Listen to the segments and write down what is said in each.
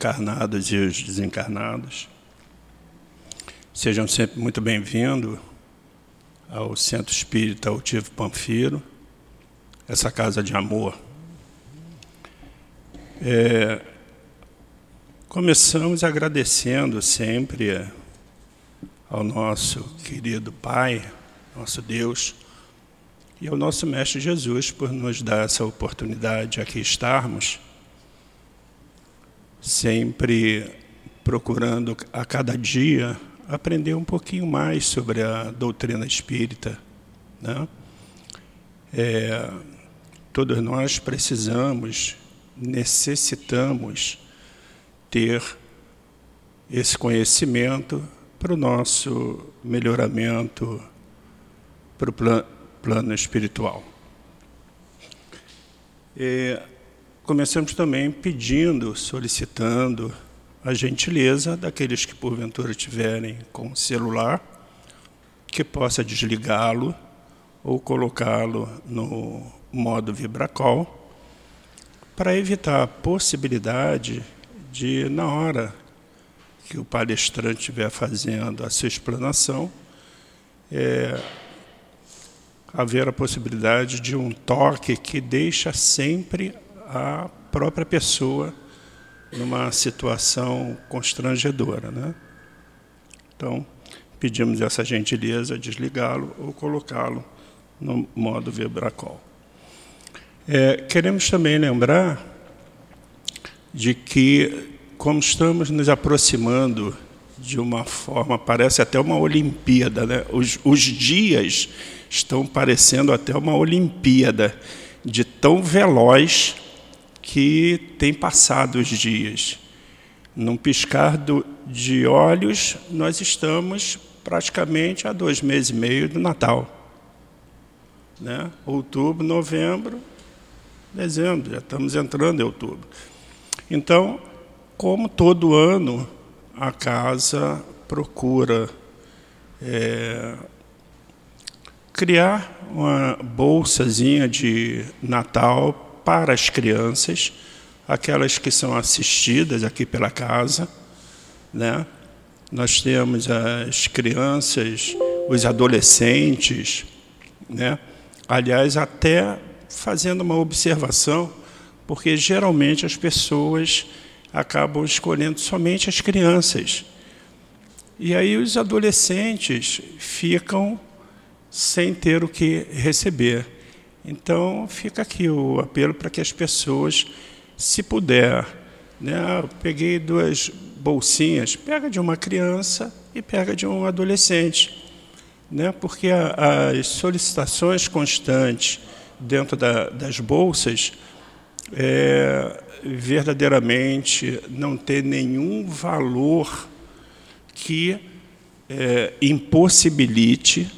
encarnados e os desencarnados. Sejam sempre muito bem-vindos ao Centro Espírita Altivo Panfiro, essa casa de amor. É, começamos agradecendo sempre ao nosso querido Pai, nosso Deus, e ao nosso Mestre Jesus por nos dar essa oportunidade de aqui estarmos, sempre procurando a cada dia aprender um pouquinho mais sobre a doutrina espírita. Né? É, todos nós precisamos, necessitamos ter esse conhecimento para o nosso melhoramento, para o plano espiritual. E começamos também pedindo, solicitando a gentileza daqueles que porventura tiverem com celular, que possa desligá-lo ou colocá-lo no modo vibracol, para evitar a possibilidade de, na hora que o palestrante estiver fazendo a sua explanação, é, haver a possibilidade de um toque que deixa sempre a própria pessoa numa situação constrangedora. Né? Então, pedimos essa gentileza, desligá-lo ou colocá-lo no modo vibracol. É, queremos também lembrar de que, como estamos nos aproximando de uma forma, parece até uma Olimpíada, né? os, os dias estão parecendo até uma Olimpíada, de tão veloz que tem passado os dias. Num piscar do, de olhos, nós estamos praticamente a dois meses e meio do Natal. Né? Outubro, novembro, dezembro, já estamos entrando em outubro. Então, como todo ano, a casa procura é, criar uma bolsazinha de Natal para as crianças, aquelas que são assistidas aqui pela casa, né? Nós temos as crianças, os adolescentes, né? Aliás, até fazendo uma observação, porque geralmente as pessoas acabam escolhendo somente as crianças. E aí os adolescentes ficam sem ter o que receber. Então, fica aqui o apelo para que as pessoas, se puder, né, peguei duas bolsinhas, pega de uma criança e pega de um adolescente, né, porque a, as solicitações constantes dentro da, das bolsas é, verdadeiramente não tem nenhum valor que é, impossibilite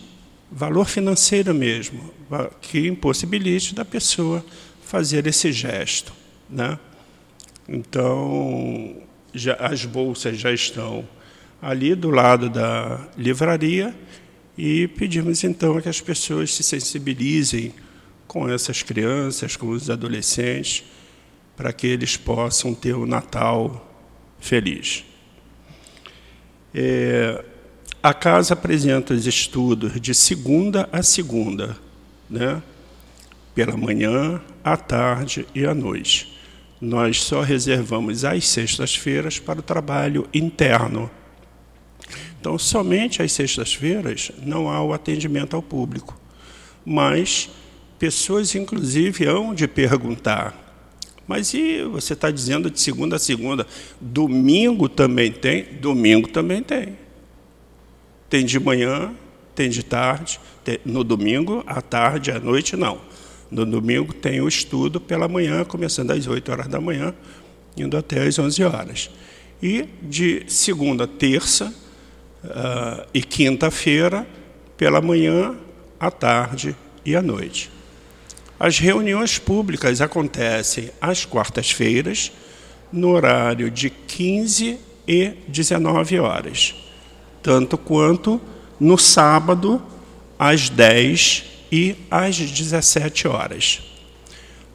valor financeiro mesmo, que impossibilite da pessoa fazer esse gesto. Né? Então, já, as bolsas já estão ali do lado da livraria e pedimos então que as pessoas se sensibilizem com essas crianças, com os adolescentes, para que eles possam ter o Natal feliz. É, a casa apresenta os estudos de segunda a segunda, né? pela manhã, à tarde e à noite. Nós só reservamos as sextas-feiras para o trabalho interno. Então, somente às sextas-feiras não há o atendimento ao público. Mas pessoas, inclusive, hão de perguntar: mas e você está dizendo de segunda a segunda? Domingo também tem? Domingo também tem. Tem de manhã, tem de tarde, no domingo, à tarde, à noite, não. No domingo tem o estudo pela manhã, começando às 8 horas da manhã, indo até às 11 horas. E de segunda, terça uh, e quinta-feira, pela manhã, à tarde e à noite. As reuniões públicas acontecem às quartas-feiras, no horário de 15 e 19 horas tanto quanto no sábado, às 10 e às 17 horas.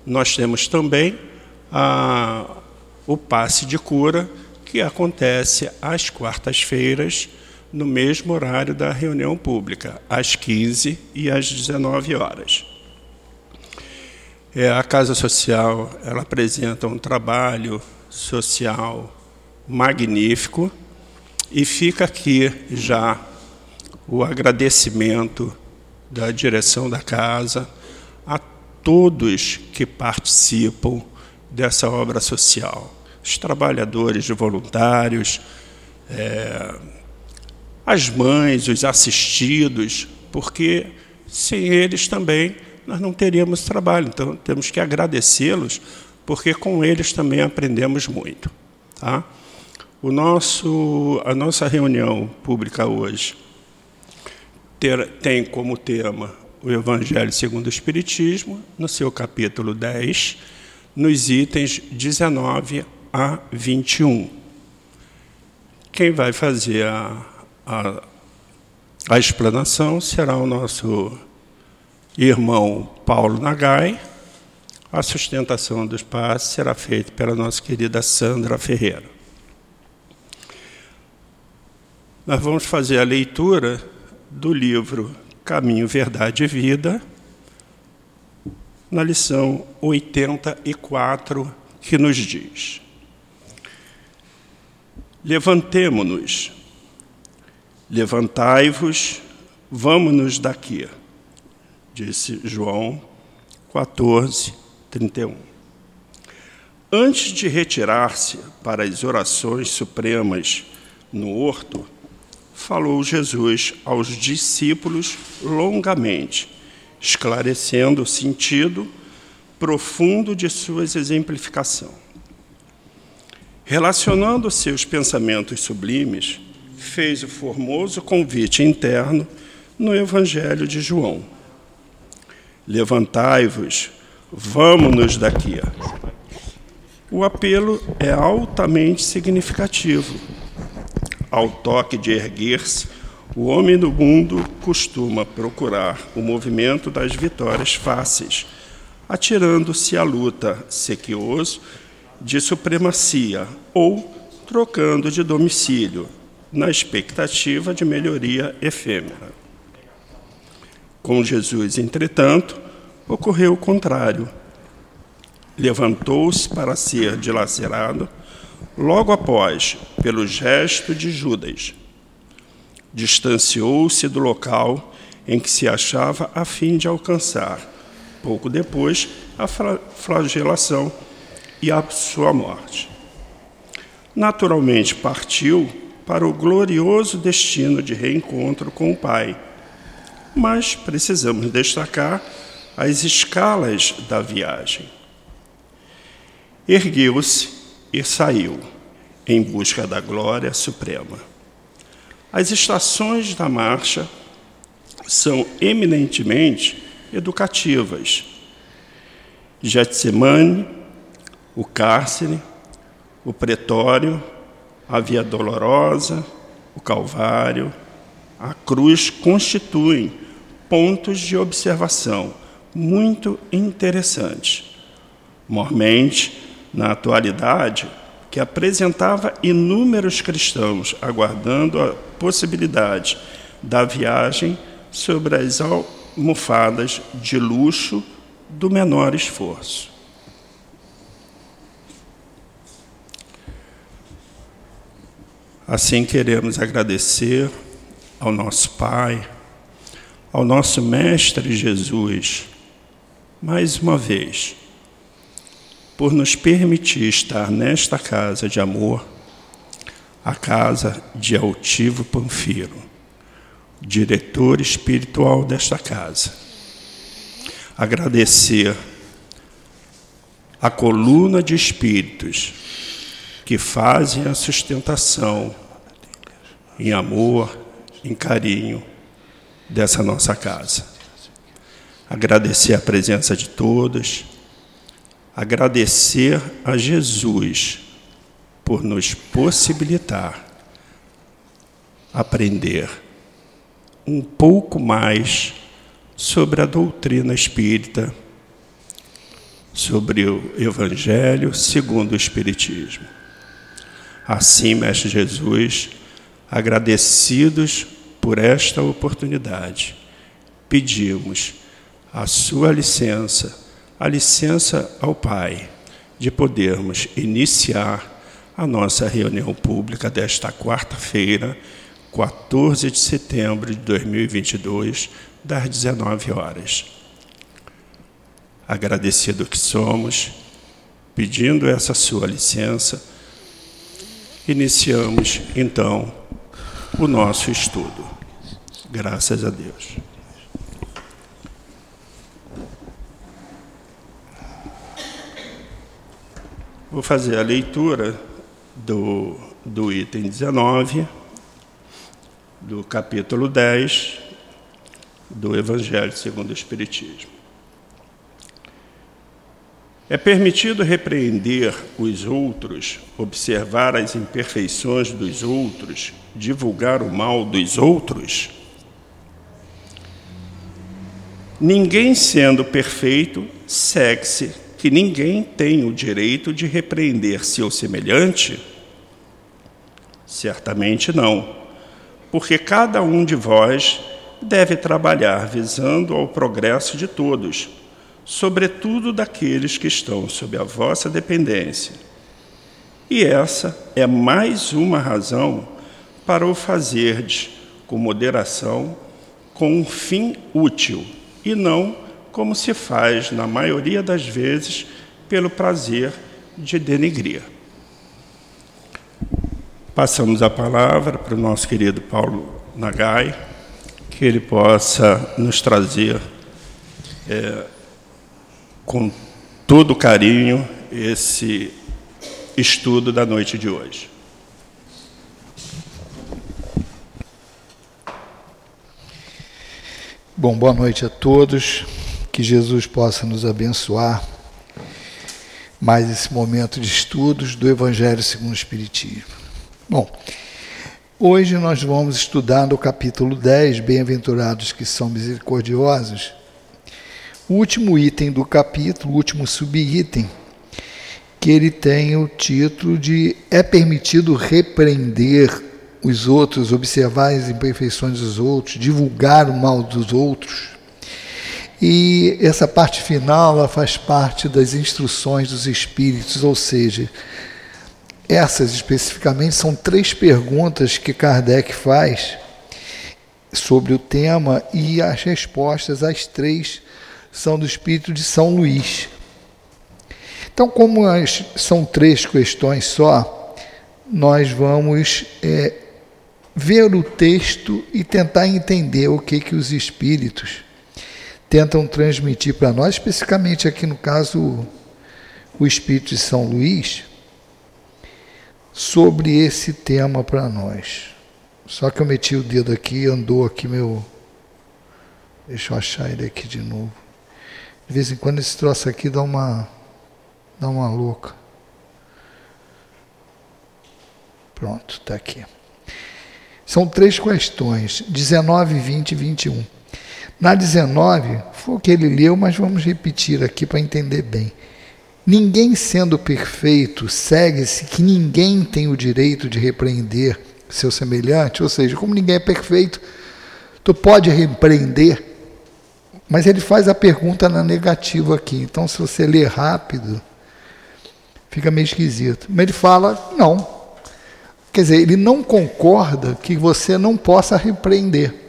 Nós temos também a, o passe de cura, que acontece às quartas-feiras, no mesmo horário da reunião pública, às 15 e às 19 horas. É, a Casa Social ela apresenta um trabalho social magnífico e fica aqui já o agradecimento da direção da casa a todos que participam dessa obra social. Os trabalhadores voluntários, é, as mães, os assistidos, porque sem eles também nós não teríamos trabalho. Então temos que agradecê-los, porque com eles também aprendemos muito. Tá? O nosso, a nossa reunião pública hoje ter, tem como tema o Evangelho segundo o Espiritismo, no seu capítulo 10, nos itens 19 a 21. Quem vai fazer a, a, a explanação será o nosso irmão Paulo Nagai. A sustentação dos passos será feita pela nossa querida Sandra Ferreira. Nós vamos fazer a leitura do livro Caminho, Verdade e Vida, na lição 84, que nos diz: Levantemo-nos, levantai-vos, vamos-nos daqui, disse João 14, 31. Antes de retirar-se para as orações supremas no horto, falou Jesus aos discípulos longamente, esclarecendo o sentido profundo de suas exemplificação. Relacionando seus pensamentos sublimes, fez o formoso convite interno no Evangelho de João. Levantai-vos, vamos-nos daqui. O apelo é altamente significativo ao toque de erguer-se, o homem do mundo costuma procurar o movimento das vitórias fáceis, atirando-se à luta sequioso de supremacia ou trocando de domicílio, na expectativa de melhoria efêmera. Com Jesus, entretanto, ocorreu o contrário. Levantou-se para ser dilacerado Logo após, pelo gesto de Judas, distanciou-se do local em que se achava a fim de alcançar, pouco depois, a flagelação e a sua morte. Naturalmente partiu para o glorioso destino de reencontro com o Pai. Mas precisamos destacar as escalas da viagem. Ergueu-se e saiu em busca da glória suprema. As estações da marcha são eminentemente educativas. Getsemane, o cárcere, o pretório, a via dolorosa, o calvário, a cruz constituem pontos de observação muito interessantes. Mormente, na atualidade, que apresentava inúmeros cristãos aguardando a possibilidade da viagem sobre as almofadas de luxo do menor esforço. Assim queremos agradecer ao nosso Pai, ao nosso Mestre Jesus, mais uma vez por nos permitir estar nesta casa de amor, a casa de Altivo Panfiro, diretor espiritual desta casa. Agradecer a coluna de espíritos que fazem a sustentação em amor, em carinho dessa nossa casa. Agradecer a presença de todos agradecer a Jesus por nos possibilitar aprender um pouco mais sobre a doutrina espírita, sobre o Evangelho segundo o Espiritismo. Assim, Mestre Jesus, agradecidos por esta oportunidade, pedimos a sua licença, a licença ao Pai, de podermos iniciar a nossa reunião pública desta quarta-feira, 14 de setembro de 2022, das 19 horas. Agradecido que somos, pedindo essa sua licença, iniciamos então o nosso estudo. Graças a Deus. Vou fazer a leitura do, do item 19, do capítulo 10 do Evangelho segundo o Espiritismo. É permitido repreender os outros, observar as imperfeições dos outros, divulgar o mal dos outros? Ninguém sendo perfeito, segue-se que ninguém tem o direito de repreender seu semelhante? Certamente não, porque cada um de vós deve trabalhar visando ao progresso de todos, sobretudo daqueles que estão sob a vossa dependência. E essa é mais uma razão para o fazerdes com moderação, com um fim útil, e não como se faz, na maioria das vezes, pelo prazer de denegrir. Passamos a palavra para o nosso querido Paulo Nagai, que ele possa nos trazer é, com todo carinho esse estudo da noite de hoje. Bom, boa noite a todos que Jesus possa nos abençoar mais esse momento de estudos do Evangelho segundo o Espiritismo. Bom, hoje nós vamos estudar no capítulo 10, Bem-aventurados que são misericordiosos, o último item do capítulo, o último subitem, que ele tem o título de É permitido repreender os outros, observar as imperfeições dos outros, divulgar o mal dos outros. E essa parte final ela faz parte das instruções dos espíritos, ou seja, essas especificamente são três perguntas que Kardec faz sobre o tema e as respostas às três são do espírito de São Luís. Então, como as, são três questões só, nós vamos é, ver o texto e tentar entender o que que os espíritos tentam transmitir para nós, especificamente aqui no caso o Espírito de São Luís, sobre esse tema para nós. Só que eu meti o dedo aqui, andou aqui meu. Deixa eu achar ele aqui de novo. De vez em quando esse troço aqui dá uma. dá uma louca. Pronto, está aqui. São três questões: 19, 20 e 21. Na 19, foi o que ele leu, mas vamos repetir aqui para entender bem. Ninguém sendo perfeito, segue-se que ninguém tem o direito de repreender seu semelhante, ou seja, como ninguém é perfeito, tu pode repreender, mas ele faz a pergunta na negativa aqui. Então, se você ler rápido, fica meio esquisito. Mas ele fala, não. Quer dizer, ele não concorda que você não possa repreender.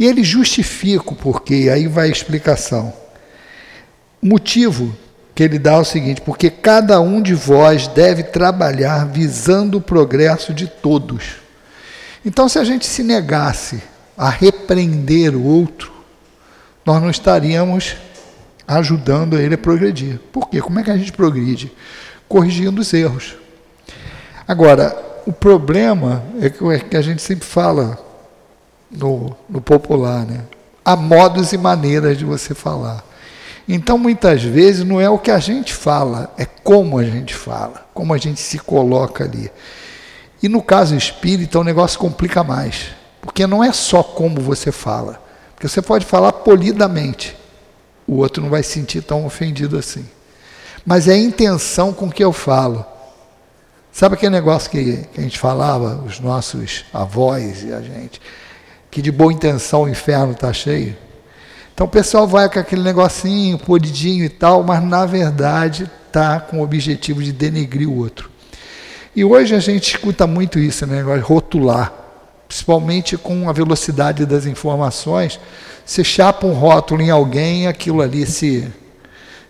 E ele justifica o porquê, aí vai a explicação. O motivo que ele dá é o seguinte: porque cada um de vós deve trabalhar visando o progresso de todos. Então, se a gente se negasse a repreender o outro, nós não estaríamos ajudando ele a progredir. Por quê? Como é que a gente progride? Corrigindo os erros. Agora, o problema é que é a gente sempre fala, no, no popular, né? Há modos e maneiras de você falar. Então, muitas vezes, não é o que a gente fala, é como a gente fala, como a gente se coloca ali. E no caso espírita, o negócio complica mais, porque não é só como você fala, porque você pode falar polidamente, o outro não vai se sentir tão ofendido assim. mas é a intenção com que eu falo. Sabe aquele negócio que, que a gente falava, os nossos avós e a gente, que de boa intenção o inferno está cheio? Então o pessoal vai com aquele negocinho, podidinho e tal, mas na verdade está com o objetivo de denegrir o outro. E hoje a gente escuta muito isso, né? rotular, principalmente com a velocidade das informações. Você chapa um rótulo em alguém, aquilo ali se,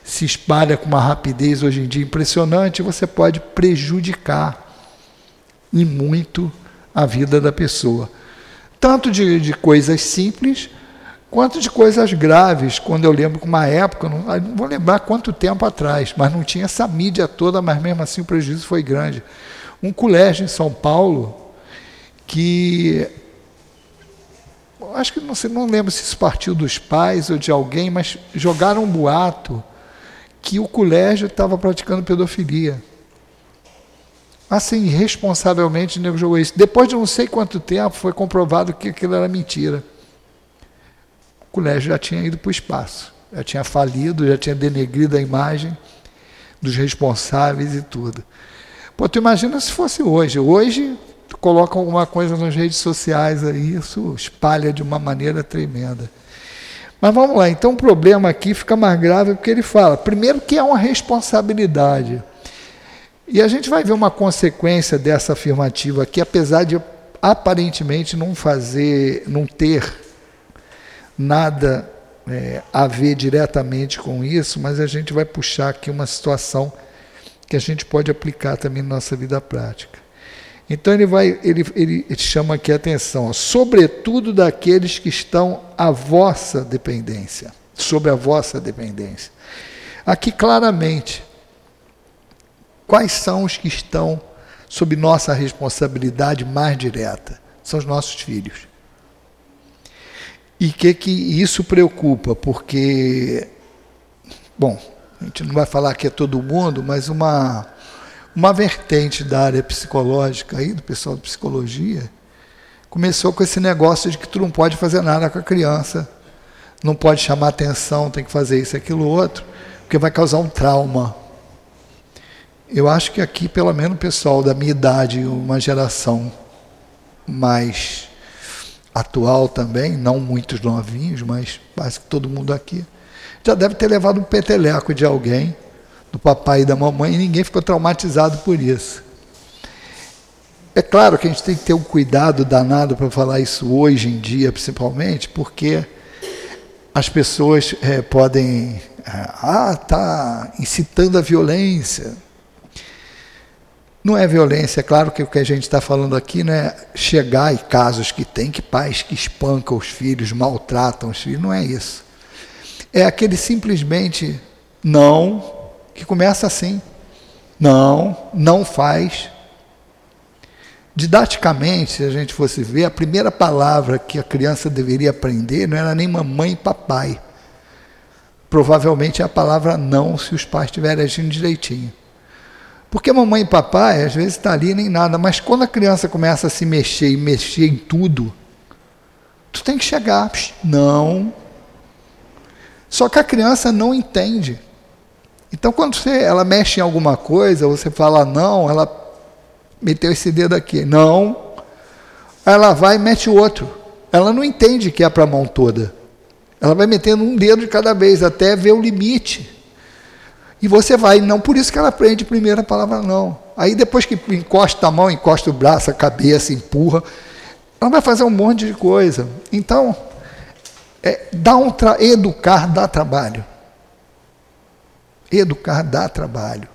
se espalha com uma rapidez hoje em dia impressionante, você pode prejudicar e muito a vida da pessoa. Tanto de, de coisas simples quanto de coisas graves. Quando eu lembro que uma época, não, não, vou lembrar quanto tempo atrás, mas não tinha essa mídia toda, mas mesmo assim o prejuízo foi grande. Um colégio em São Paulo que acho que não sei, não lembro se isso partiu dos pais ou de alguém, mas jogaram um boato que o colégio estava praticando pedofilia. Assim, irresponsavelmente o nego jogou isso. Depois de não sei quanto tempo, foi comprovado que aquilo era mentira o colégio já tinha ido para o espaço, já tinha falido, já tinha denegrido a imagem dos responsáveis e tudo. Pô, tu imagina se fosse hoje. Hoje, tu coloca alguma coisa nas redes sociais aí, isso espalha de uma maneira tremenda. Mas vamos lá, então o problema aqui fica mais grave porque ele fala, primeiro que é uma responsabilidade. E a gente vai ver uma consequência dessa afirmativa aqui, apesar de aparentemente não fazer, não ter nada é, a ver diretamente com isso, mas a gente vai puxar aqui uma situação que a gente pode aplicar também na nossa vida prática. Então ele vai, ele, ele chama aqui a atenção, sobretudo daqueles que estão à vossa dependência, sobre a vossa dependência. Aqui claramente, quais são os que estão sob nossa responsabilidade mais direta? São os nossos filhos. E que, que isso preocupa? Porque, bom, a gente não vai falar que é todo mundo, mas uma, uma vertente da área psicológica aí, do pessoal de psicologia, começou com esse negócio de que tu não pode fazer nada com a criança, não pode chamar atenção, tem que fazer isso, aquilo, outro, porque vai causar um trauma. Eu acho que aqui, pelo menos, pessoal da minha idade, uma geração mais atual também, não muitos novinhos, mas quase todo mundo aqui, já deve ter levado um peteleco de alguém, do papai e da mamãe, e ninguém ficou traumatizado por isso. É claro que a gente tem que ter um cuidado danado para falar isso hoje em dia, principalmente, porque as pessoas é, podem. É, ah, está incitando a violência. Não é violência, é claro que o que a gente está falando aqui não é chegar em casos que tem que pais que espancam os filhos, maltratam os filhos, não é isso. É aquele simplesmente não, que começa assim. Não, não faz. Didaticamente, se a gente fosse ver, a primeira palavra que a criança deveria aprender não era nem mamãe e papai. Provavelmente é a palavra não, se os pais estiverem agindo direitinho. Porque mamãe e papai, às vezes, está ali nem nada, mas quando a criança começa a se mexer e mexer em tudo, tu tem que chegar. Não. Só que a criança não entende. Então, quando você, ela mexe em alguma coisa, você fala não, ela meteu esse dedo aqui. Não. Ela vai e mete o outro. Ela não entende que é para a mão toda. Ela vai metendo um dedo de cada vez até ver o limite. E você vai, não por isso que ela aprende primeiro a palavra não. Aí depois que encosta a mão, encosta o braço, a cabeça, empurra, ela vai fazer um monte de coisa. Então, é, dá um educar dá trabalho. Educar dá trabalho.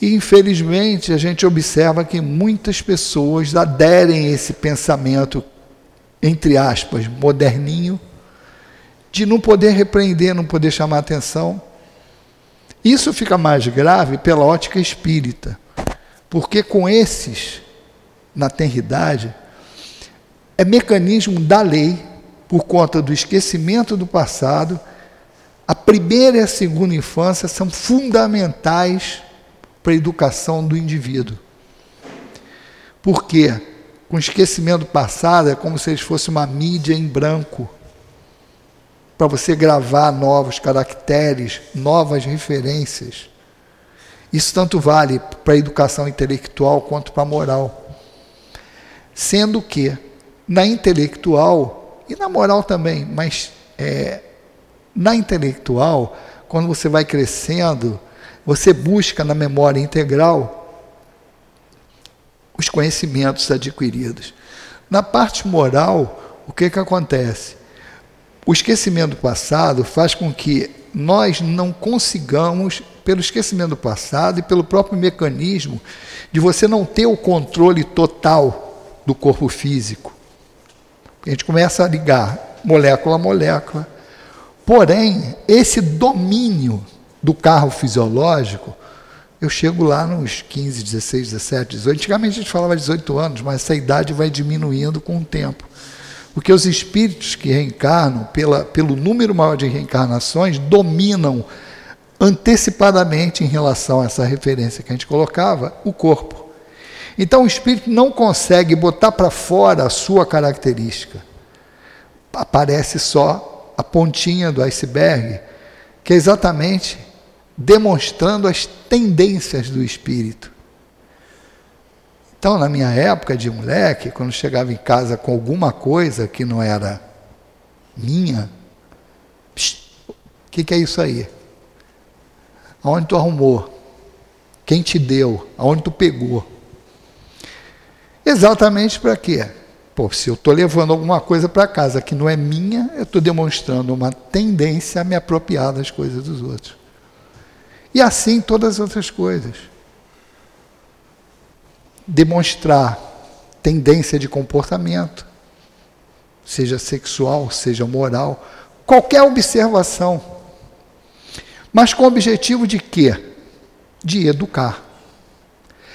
E, infelizmente, a gente observa que muitas pessoas aderem a esse pensamento, entre aspas, moderninho, de não poder repreender, não poder chamar atenção isso fica mais grave pela ótica espírita, porque com esses, na tenridade, é mecanismo da lei, por conta do esquecimento do passado, a primeira e a segunda infância são fundamentais para a educação do indivíduo. Porque com o esquecimento do passado é como se eles fossem uma mídia em branco para você gravar novos caracteres, novas referências. Isso tanto vale para a educação intelectual quanto para a moral. Sendo que, na intelectual, e na moral também, mas é, na intelectual, quando você vai crescendo, você busca na memória integral os conhecimentos adquiridos. Na parte moral, o que, que acontece? O esquecimento do passado faz com que nós não consigamos, pelo esquecimento do passado e pelo próprio mecanismo de você não ter o controle total do corpo físico. A gente começa a ligar molécula a molécula. Porém, esse domínio do carro fisiológico, eu chego lá nos 15, 16, 17, 18. Antigamente a gente falava 18 anos, mas essa idade vai diminuindo com o tempo. Porque os espíritos que reencarnam, pela, pelo número maior de reencarnações, dominam antecipadamente em relação a essa referência que a gente colocava, o corpo. Então o espírito não consegue botar para fora a sua característica. Aparece só a pontinha do iceberg, que é exatamente demonstrando as tendências do espírito. Então, na minha época de moleque, quando chegava em casa com alguma coisa que não era minha, o que, que é isso aí? Aonde tu arrumou? Quem te deu? Aonde tu pegou? Exatamente para quê? Pô, se eu estou levando alguma coisa para casa que não é minha, eu estou demonstrando uma tendência a me apropriar das coisas dos outros. E assim todas as outras coisas demonstrar tendência de comportamento, seja sexual, seja moral, qualquer observação. Mas com o objetivo de quê? De educar.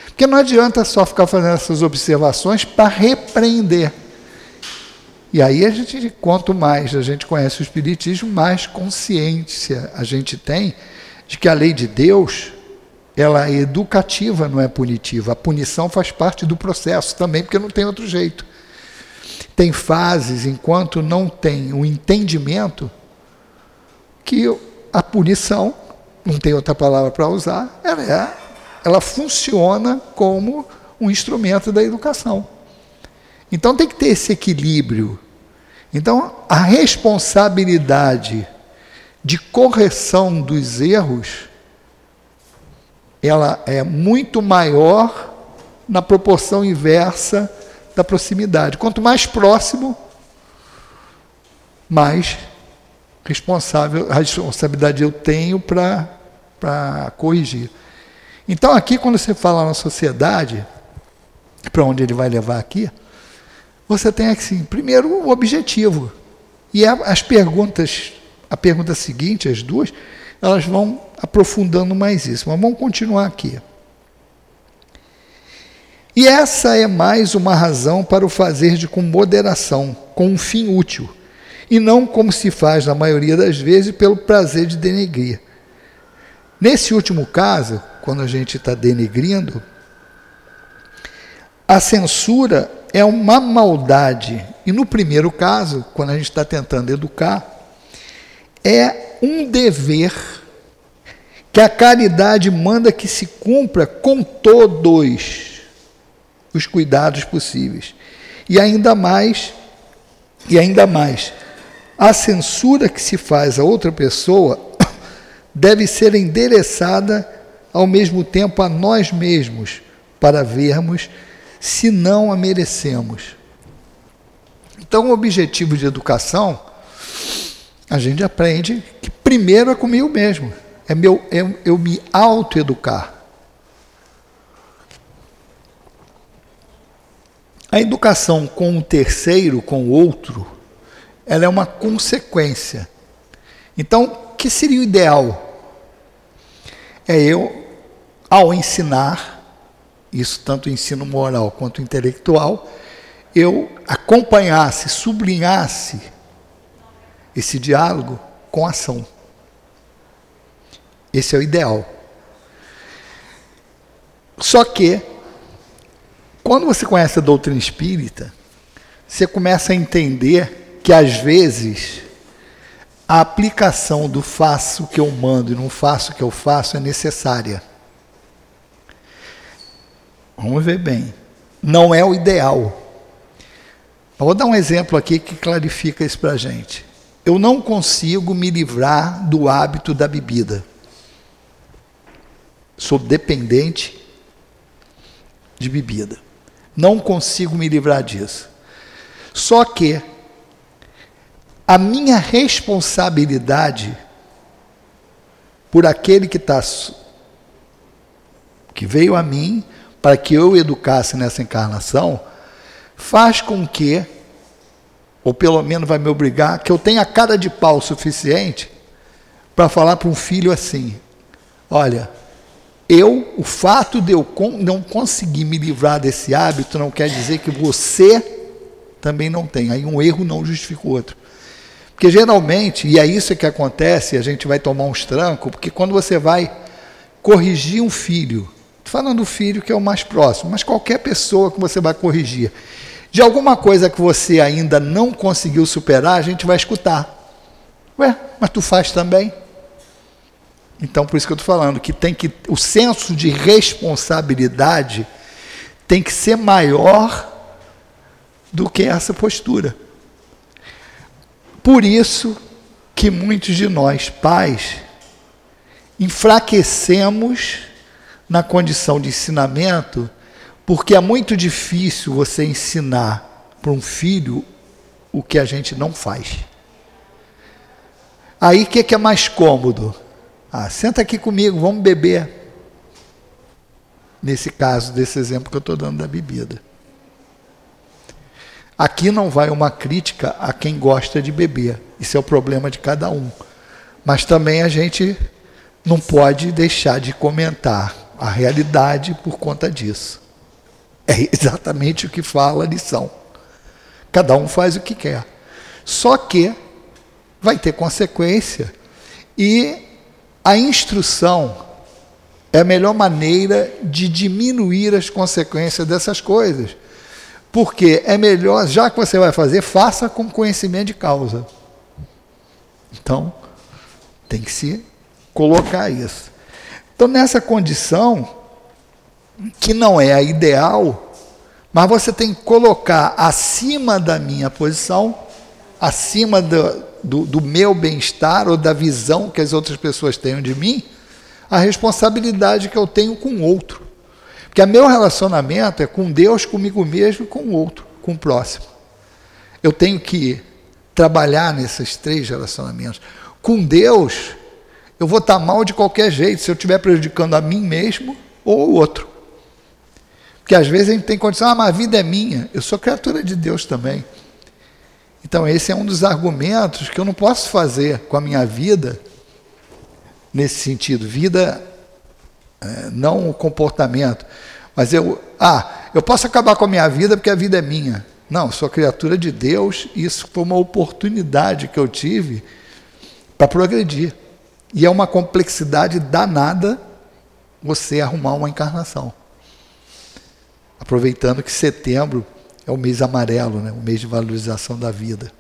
Porque não adianta só ficar fazendo essas observações para repreender. E aí a gente, quanto mais a gente conhece o Espiritismo, mais consciência a gente tem de que a lei de Deus ela é educativa, não é punitiva. A punição faz parte do processo também, porque não tem outro jeito. Tem fases, enquanto não tem o um entendimento, que a punição, não tem outra palavra para usar, ela, é, ela funciona como um instrumento da educação. Então tem que ter esse equilíbrio. Então a responsabilidade de correção dos erros ela é muito maior na proporção inversa da proximidade. Quanto mais próximo, mais responsável, a responsabilidade eu tenho para corrigir. Então, aqui, quando você fala na sociedade, para onde ele vai levar aqui, você tem assim, primeiro o objetivo. E as perguntas, a pergunta seguinte, as duas, elas vão aprofundando mais isso. Mas vamos continuar aqui. E essa é mais uma razão para o fazer de com moderação, com um fim útil, e não como se faz na maioria das vezes pelo prazer de denegrir. Nesse último caso, quando a gente está denegrindo, a censura é uma maldade. E no primeiro caso, quando a gente está tentando educar, é um dever que a caridade manda que se cumpra com todos os cuidados possíveis. E ainda mais, e ainda mais, a censura que se faz a outra pessoa deve ser endereçada ao mesmo tempo a nós mesmos, para vermos se não a merecemos. Então, o objetivo de educação, a gente aprende que primeiro é comigo mesmo é meu, é, eu me autoeducar. A educação com o terceiro, com o outro, ela é uma consequência. Então, o que seria o ideal? É eu, ao ensinar, isso tanto ensino moral quanto intelectual, eu acompanhasse, sublinhasse esse diálogo com ação. Esse é o ideal. Só que, quando você conhece a doutrina espírita, você começa a entender que, às vezes, a aplicação do faço o que eu mando e não faço o que eu faço é necessária. Vamos ver bem. Não é o ideal. vou dar um exemplo aqui que clarifica isso para a gente. Eu não consigo me livrar do hábito da bebida. Sou dependente de bebida. Não consigo me livrar disso. Só que a minha responsabilidade por aquele que está que veio a mim para que eu educasse nessa encarnação, faz com que, ou pelo menos vai me obrigar, que eu tenha cara de pau suficiente para falar para um filho assim: olha, eu, o fato de eu não conseguir me livrar desse hábito não quer dizer que você também não tem. Aí um erro não justifica o outro. Porque geralmente, e é isso que acontece, a gente vai tomar uns trancos, porque quando você vai corrigir um filho, falando do filho que é o mais próximo, mas qualquer pessoa que você vai corrigir, de alguma coisa que você ainda não conseguiu superar, a gente vai escutar. Ué, mas tu faz também? Então, por isso que eu estou falando que tem que o senso de responsabilidade tem que ser maior do que essa postura. Por isso que muitos de nós, pais, enfraquecemos na condição de ensinamento, porque é muito difícil você ensinar para um filho o que a gente não faz. Aí o que, que é mais cômodo? Ah, senta aqui comigo, vamos beber. Nesse caso, desse exemplo que eu estou dando da bebida. Aqui não vai uma crítica a quem gosta de beber. Isso é o problema de cada um. Mas também a gente não pode deixar de comentar a realidade por conta disso. É exatamente o que fala a lição. Cada um faz o que quer. Só que vai ter consequência e a instrução é a melhor maneira de diminuir as consequências dessas coisas. Porque é melhor, já que você vai fazer, faça com conhecimento de causa. Então, tem que se colocar isso. Então, nessa condição, que não é a ideal, mas você tem que colocar acima da minha posição, acima do, do, do meu bem-estar ou da visão que as outras pessoas tenham de mim, a responsabilidade que eu tenho com o outro. Porque o meu relacionamento é com Deus, comigo mesmo e com o outro, com o próximo. Eu tenho que trabalhar nesses três relacionamentos. Com Deus, eu vou estar mal de qualquer jeito, se eu estiver prejudicando a mim mesmo ou o outro. Porque às vezes a gente tem condição, ah, mas a vida é minha, eu sou criatura de Deus também. Então, esse é um dos argumentos que eu não posso fazer com a minha vida, nesse sentido. Vida, é, não o comportamento. Mas eu, ah, eu posso acabar com a minha vida porque a vida é minha. Não, sou criatura de Deus e isso foi uma oportunidade que eu tive para progredir. E é uma complexidade danada você arrumar uma encarnação. Aproveitando que setembro é o mês amarelo, né? o mês de valorização da vida.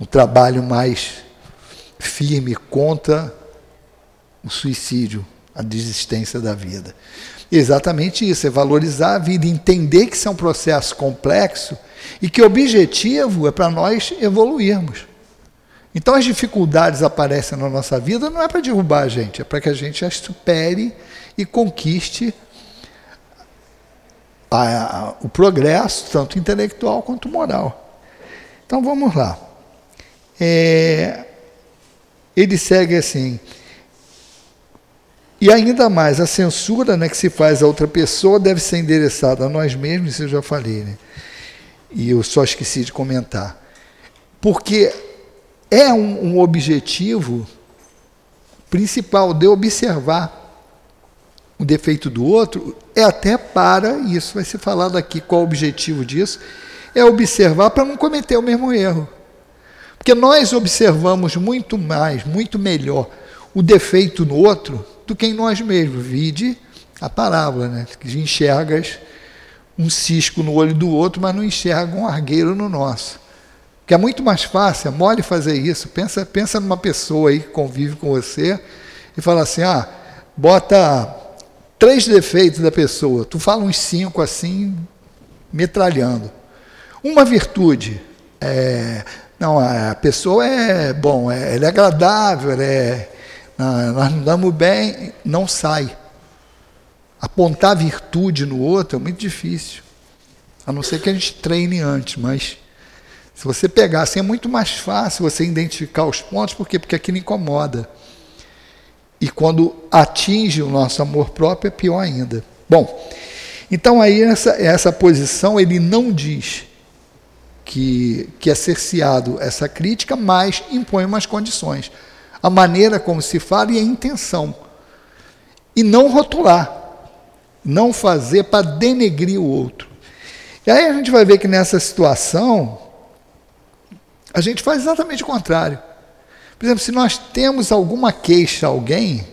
Um trabalho mais firme contra o suicídio, a desistência da vida. exatamente isso, é valorizar a vida, entender que isso é um processo complexo e que o objetivo é para nós evoluirmos. Então as dificuldades aparecem na nossa vida não é para derrubar a gente, é para que a gente as supere e conquiste o progresso, tanto intelectual quanto moral. Então vamos lá. É, ele segue assim. E ainda mais, a censura né, que se faz a outra pessoa deve ser endereçada a nós mesmos, isso eu já falei. Né? E eu só esqueci de comentar. Porque é um, um objetivo principal de observar o defeito do outro, é até para, e isso vai ser falado aqui, qual o objetivo disso, é observar para não cometer o mesmo erro. Porque nós observamos muito mais, muito melhor o defeito no outro do que em nós mesmos. Vide a parábola, né? Que enxergas um cisco no olho do outro, mas não enxerga um argueiro no nosso. Que é muito mais fácil, é mole fazer isso. Pensa, pensa numa pessoa aí que convive com você e fala assim: ah, bota três defeitos da pessoa, tu fala uns cinco assim, metralhando. Uma virtude, é, não, a pessoa é, bom, é, ela é agradável, ela é, nós não damos bem, não sai. Apontar virtude no outro é muito difícil. A não ser que a gente treine antes, mas se você pegar assim, é muito mais fácil você identificar os pontos, por quê? Porque aquilo incomoda. E quando atinge o nosso amor próprio, é pior ainda. Bom, então aí essa, essa posição ele não diz que, que é cerceado essa crítica, mas impõe umas condições. A maneira como se fala e a intenção. E não rotular. Não fazer para denegrir o outro. E aí a gente vai ver que nessa situação, a gente faz exatamente o contrário. Por exemplo, se nós temos alguma queixa a alguém,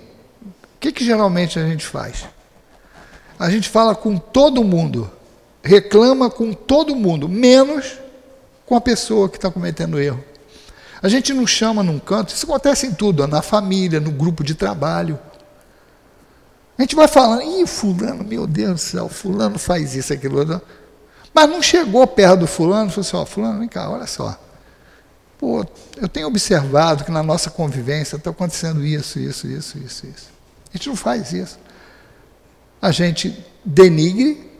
o que, que geralmente a gente faz? A gente fala com todo mundo, reclama com todo mundo, menos com a pessoa que está cometendo erro. A gente não chama num canto, isso acontece em tudo, na família, no grupo de trabalho. A gente vai falando, ih, fulano, meu Deus do céu, fulano faz isso, aquilo. Mas não chegou perto do fulano falou assim, ó, fulano, vem cá, olha só. Pô, eu tenho observado que na nossa convivência está acontecendo isso, isso, isso, isso, isso. A gente não faz isso. A gente denigre.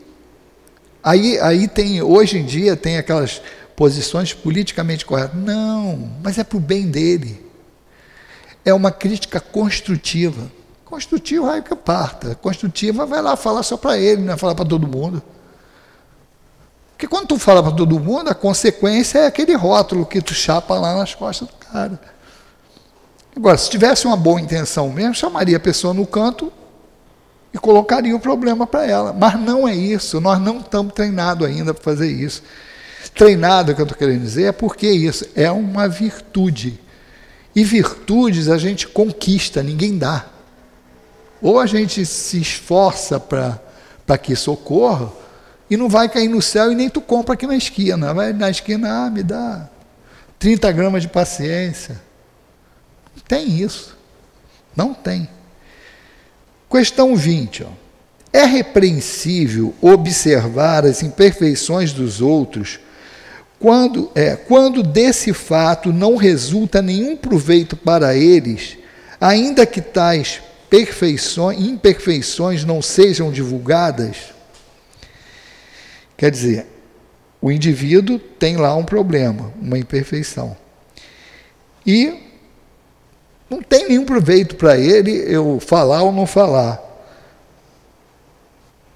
Aí, aí tem, hoje em dia, tem aquelas posições politicamente corretas. Não, mas é para o bem dele. É uma crítica construtiva. Construtiva, aí que parta. Construtiva vai lá falar só para ele, não vai falar para todo mundo. Porque quando tu fala para todo mundo, a consequência é aquele rótulo que tu chapa lá nas costas do cara. Agora, se tivesse uma boa intenção mesmo, chamaria a pessoa no canto e colocaria o problema para ela. Mas não é isso, nós não estamos treinados ainda para fazer isso. Treinado, que eu estou querendo dizer, é porque isso é uma virtude. E virtudes a gente conquista, ninguém dá. Ou a gente se esforça para que isso ocorra, e não vai cair no céu e nem tu compra aqui na esquina. Vai na esquina, ah, me dá 30 gramas de paciência. Não tem isso. Não tem. Questão 20. Ó. É repreensível observar as imperfeições dos outros quando, é, quando desse fato não resulta nenhum proveito para eles, ainda que tais perfeições, imperfeições não sejam divulgadas? Quer dizer, o indivíduo tem lá um problema, uma imperfeição. E não tem nenhum proveito para ele eu falar ou não falar.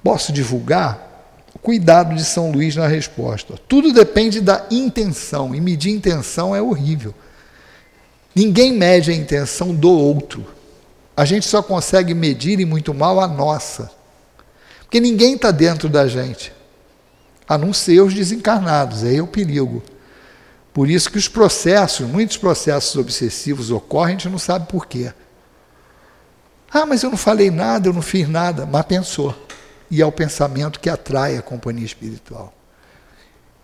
Posso divulgar? Cuidado de São Luís na resposta. Tudo depende da intenção, e medir intenção é horrível. Ninguém mede a intenção do outro. A gente só consegue medir e muito mal a nossa. Porque ninguém está dentro da gente a não ser os desencarnados, aí é o perigo. Por isso que os processos, muitos processos obsessivos ocorrem, a gente não sabe por quê. Ah, mas eu não falei nada, eu não fiz nada, mas pensou. E é o pensamento que atrai a companhia espiritual.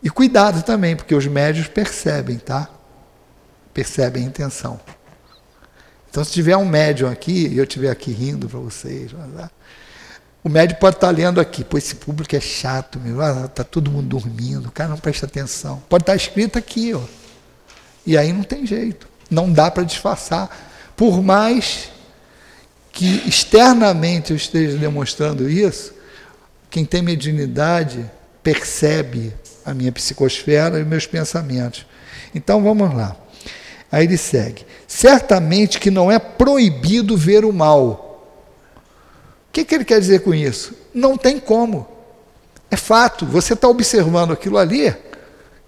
E cuidado também, porque os médios percebem, tá? Percebem a intenção. Então, se tiver um médium aqui, e eu estiver aqui rindo para vocês, o médico pode estar lendo aqui, pô, esse público é chato, está todo mundo dormindo, o cara não presta atenção. Pode estar escrito aqui, ó. E aí não tem jeito. Não dá para disfarçar. Por mais que externamente eu esteja demonstrando isso, quem tem mediunidade percebe a minha psicosfera e meus pensamentos. Então vamos lá. Aí ele segue. Certamente que não é proibido ver o mal que, que ele quer dizer com isso? Não tem como. É fato, você está observando aquilo ali,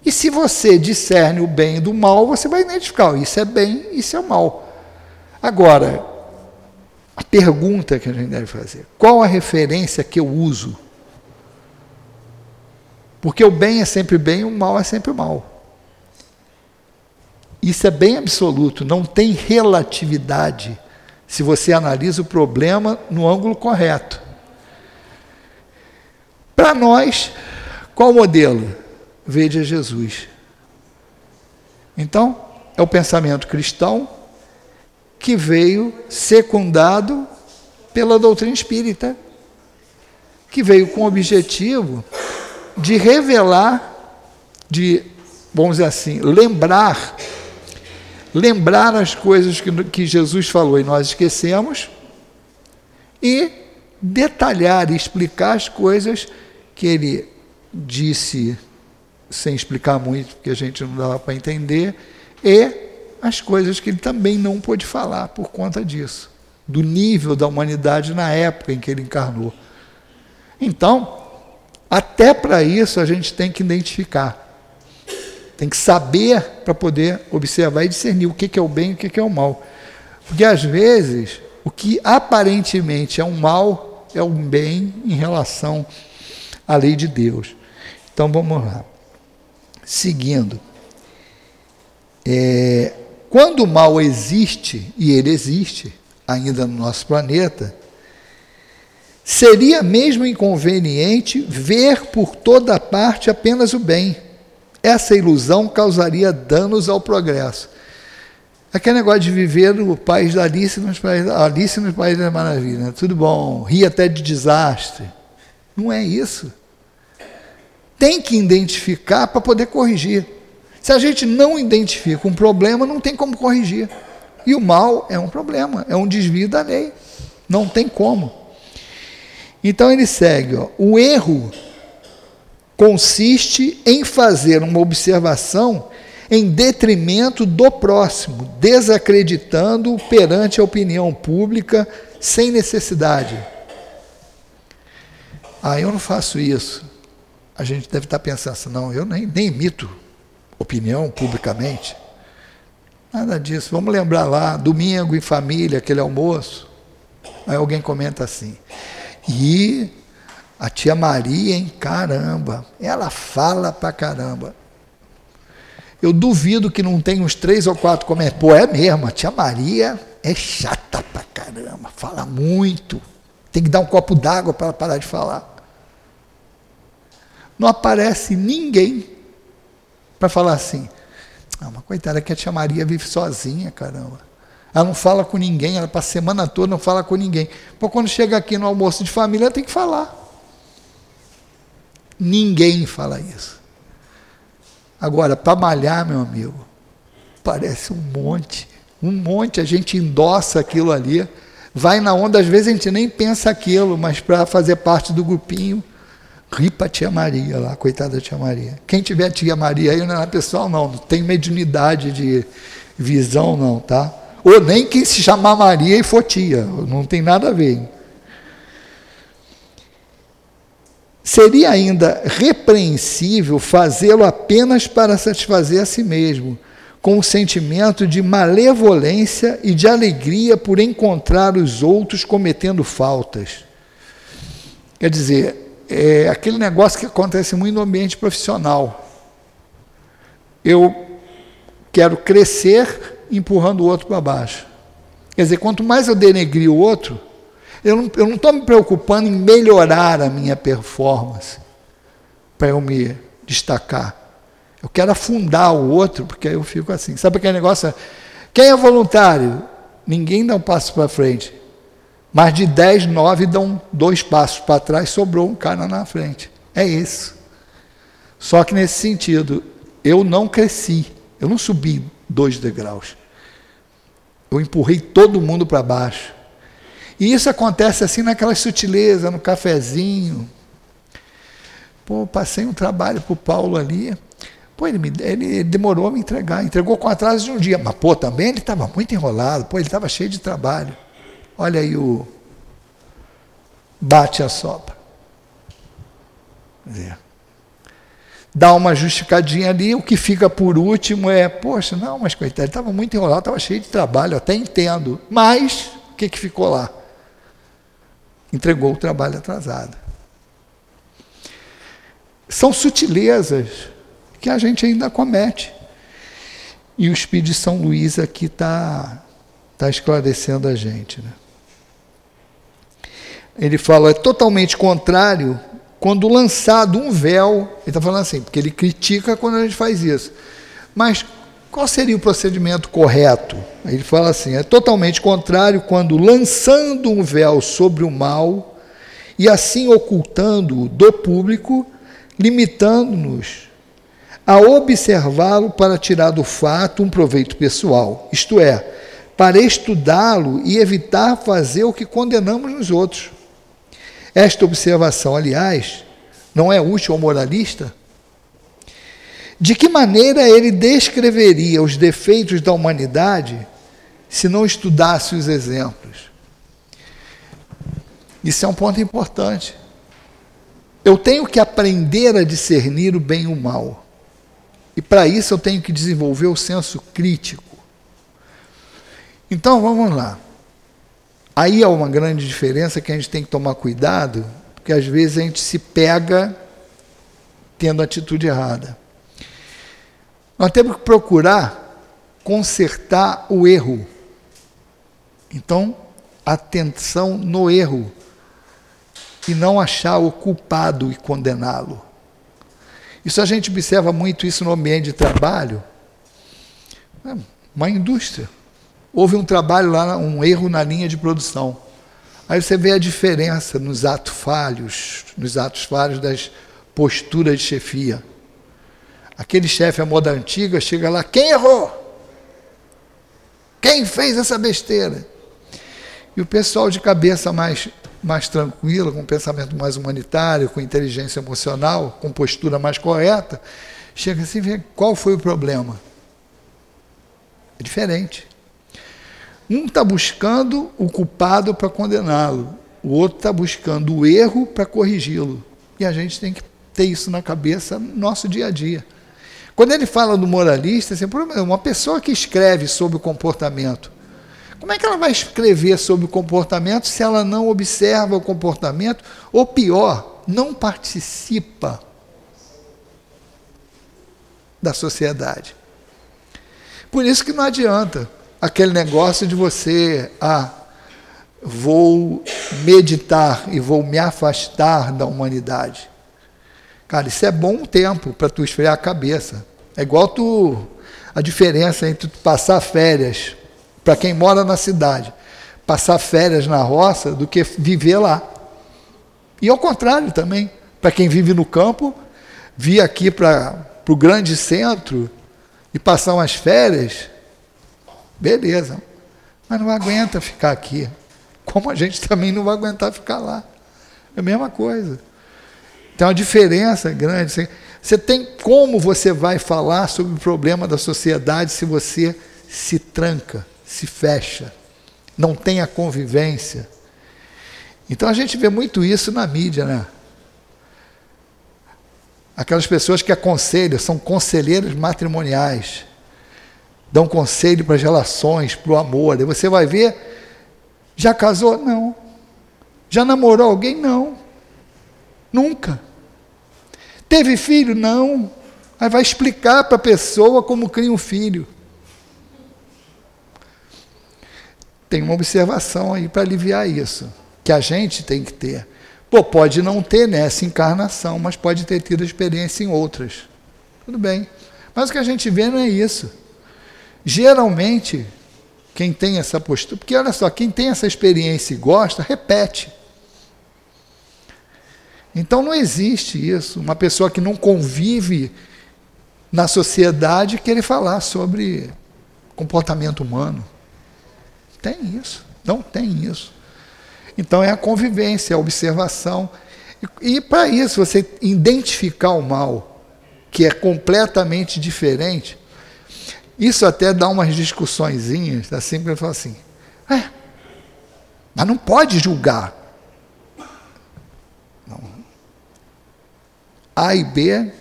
e se você discerne o bem do mal, você vai identificar: isso é bem, isso é mal. Agora, a pergunta que a gente deve fazer: qual a referência que eu uso? Porque o bem é sempre bem, o mal é sempre mal. Isso é bem absoluto, não tem relatividade se você analisa o problema no ângulo correto. Para nós, qual modelo? Veja Jesus. Então, é o pensamento cristão que veio secundado pela doutrina espírita. que veio com o objetivo de revelar, de, vamos dizer assim, lembrar, lembrar as coisas que, que Jesus falou e nós esquecemos, e detalhar e explicar as coisas que ele disse sem explicar muito, porque a gente não dava para entender, e as coisas que ele também não pôde falar por conta disso, do nível da humanidade na época em que ele encarnou. Então, até para isso a gente tem que identificar. Tem que saber para poder observar e discernir o que é o bem e o que é o mal. Porque às vezes o que aparentemente é um mal é um bem em relação à lei de Deus. Então vamos lá. Seguindo. É, quando o mal existe, e ele existe ainda no nosso planeta, Seria mesmo inconveniente ver por toda parte apenas o bem. Essa ilusão causaria danos ao progresso. Aquele negócio de viver o país da Alice nos países, nos países da maravilha, né? tudo bom, rir até de desastre. Não é isso. Tem que identificar para poder corrigir. Se a gente não identifica um problema, não tem como corrigir. E o mal é um problema, é um desvio da lei. Não tem como. Então ele segue: ó, o erro consiste em fazer uma observação em detrimento do próximo, desacreditando perante a opinião pública sem necessidade. Ah, eu não faço isso. A gente deve estar pensando assim, não, eu nem, nem imito opinião publicamente. Nada disso. Vamos lembrar lá, domingo em família, aquele almoço. Aí alguém comenta assim: e a tia Maria, hein, caramba, ela fala pra caramba. Eu duvido que não tenha uns três ou quatro comentários. Pô, é mesmo, a tia Maria é chata pra caramba, fala muito. Tem que dar um copo d'água para ela parar de falar. Não aparece ninguém para falar assim. Ah, uma coitada que a tia Maria vive sozinha, caramba. Ela não fala com ninguém, ela passa a semana toda não fala com ninguém. Pô, quando chega aqui no almoço de família, ela tem que falar. Ninguém fala isso. Agora, para malhar, meu amigo, parece um monte. Um monte, a gente endossa aquilo ali, vai na onda, às vezes a gente nem pensa aquilo, mas para fazer parte do grupinho, ri para tia Maria lá, coitada da tia Maria. Quem tiver tia Maria aí, não é pessoal, não, não tem mediunidade de visão, não, tá? ou nem que se chamar Maria e for tia, não tem nada a ver. Seria ainda repreensível fazê-lo apenas para satisfazer a si mesmo, com o um sentimento de malevolência e de alegria por encontrar os outros cometendo faltas. Quer dizer, é aquele negócio que acontece muito no ambiente profissional. Eu quero crescer empurrando o outro para baixo. Quer dizer, quanto mais eu denegrir o outro, eu não estou me preocupando em melhorar a minha performance para eu me destacar. Eu quero afundar o outro, porque eu fico assim. Sabe aquele negócio? Quem é voluntário? Ninguém dá um passo para frente. Mas de 10, 9 dão dois passos para trás, sobrou um cara na frente. É isso. Só que nesse sentido, eu não cresci, eu não subi dois degraus. Eu empurrei todo mundo para baixo. E isso acontece assim naquela sutileza, no cafezinho. Pô, passei um trabalho para o Paulo ali. Pô, ele, me, ele demorou a me entregar, entregou com atraso de um dia. Mas, pô, também ele estava muito enrolado, pô, ele estava cheio de trabalho. Olha aí o bate a sopa. Quer dá uma justificadinha ali, o que fica por último é, poxa, não, mas coitado, ele estava muito enrolado, estava cheio de trabalho, até entendo. Mas, o que, que ficou lá? Entregou o trabalho atrasado. São sutilezas que a gente ainda comete. E o Espírito de São Luís aqui está tá esclarecendo a gente. Né? Ele fala, é totalmente contrário quando lançado um véu, ele está falando assim, porque ele critica quando a gente faz isso. Mas qual seria o procedimento correto? Ele fala assim: é totalmente contrário quando lançando um véu sobre o mal e assim ocultando-o do público, limitando-nos a observá-lo para tirar do fato um proveito pessoal, isto é, para estudá-lo e evitar fazer o que condenamos nos outros. Esta observação, aliás, não é útil ao moralista? De que maneira ele descreveria os defeitos da humanidade se não estudasse os exemplos? Isso é um ponto importante. Eu tenho que aprender a discernir o bem e o mal. E para isso eu tenho que desenvolver o senso crítico. Então vamos lá. Aí há uma grande diferença que a gente tem que tomar cuidado, porque às vezes a gente se pega tendo atitude errada. Nós temos que procurar consertar o erro. Então, atenção no erro e não achar o culpado e condená-lo. Isso a gente observa muito isso no ambiente de trabalho. É uma indústria. Houve um trabalho lá, um erro na linha de produção. Aí você vê a diferença nos atos falhos, nos atos falhos das posturas de chefia. Aquele chefe à moda antiga chega lá, quem errou? Quem fez essa besteira? E o pessoal de cabeça mais, mais tranquila, com pensamento mais humanitário, com inteligência emocional, com postura mais correta, chega assim e vê qual foi o problema. É diferente. Um está buscando o culpado para condená-lo, o outro está buscando o erro para corrigi-lo. E a gente tem que ter isso na cabeça no nosso dia a dia. Quando ele fala do moralista, assim, uma pessoa que escreve sobre o comportamento, como é que ela vai escrever sobre o comportamento se ela não observa o comportamento? Ou pior, não participa da sociedade. Por isso que não adianta aquele negócio de você, ah, vou meditar e vou me afastar da humanidade. Cara, isso é bom tempo para tu esfriar a cabeça. É igual tu a diferença entre tu passar férias para quem mora na cidade, passar férias na roça do que viver lá. E ao contrário também, para quem vive no campo, vir aqui para o grande centro e passar umas férias, beleza. Mas não aguenta ficar aqui. Como a gente também não vai aguentar ficar lá. É a mesma coisa. Tem uma diferença grande. Você, tem como você vai falar sobre o problema da sociedade se você se tranca, se fecha, não tem a convivência. Então a gente vê muito isso na mídia, né? Aquelas pessoas que aconselham, são conselheiros matrimoniais, dão conselho para as relações, para o amor. Aí você vai ver, já casou? Não. Já namorou alguém? Não. Nunca. Teve filho? Não. Aí vai explicar para a pessoa como cria um filho. Tem uma observação aí para aliviar isso, que a gente tem que ter. Pô, pode não ter nessa encarnação, mas pode ter tido experiência em outras. Tudo bem. Mas o que a gente vê não é isso. Geralmente, quem tem essa postura, porque olha só, quem tem essa experiência e gosta, repete. Então não existe isso. Uma pessoa que não convive na sociedade querer falar sobre comportamento humano. Tem isso. Não tem isso. Então é a convivência, é a observação. E, e para isso, você identificar o mal, que é completamente diferente, isso até dá umas discussõezinhas, assim, para falar assim, é, mas não pode julgar. A e B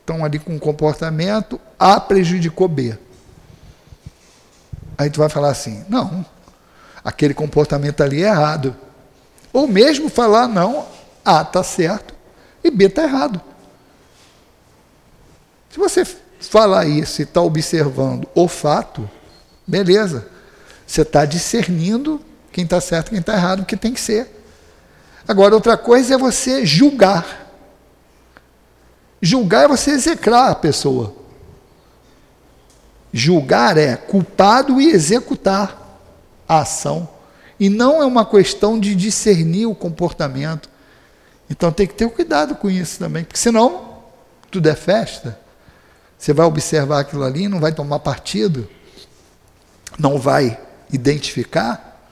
estão ali com um comportamento, A prejudicou B. Aí tu vai falar assim: não, aquele comportamento ali é errado. Ou mesmo falar: não, A está certo e B está errado. Se você falar isso e está observando o fato, beleza. Você está discernindo quem está certo e quem está errado, que tem que ser. Agora, outra coisa é você julgar. Julgar é você execrar a pessoa. Julgar é culpado e executar a ação. E não é uma questão de discernir o comportamento. Então tem que ter cuidado com isso também, porque senão tudo é festa. Você vai observar aquilo ali, não vai tomar partido, não vai identificar.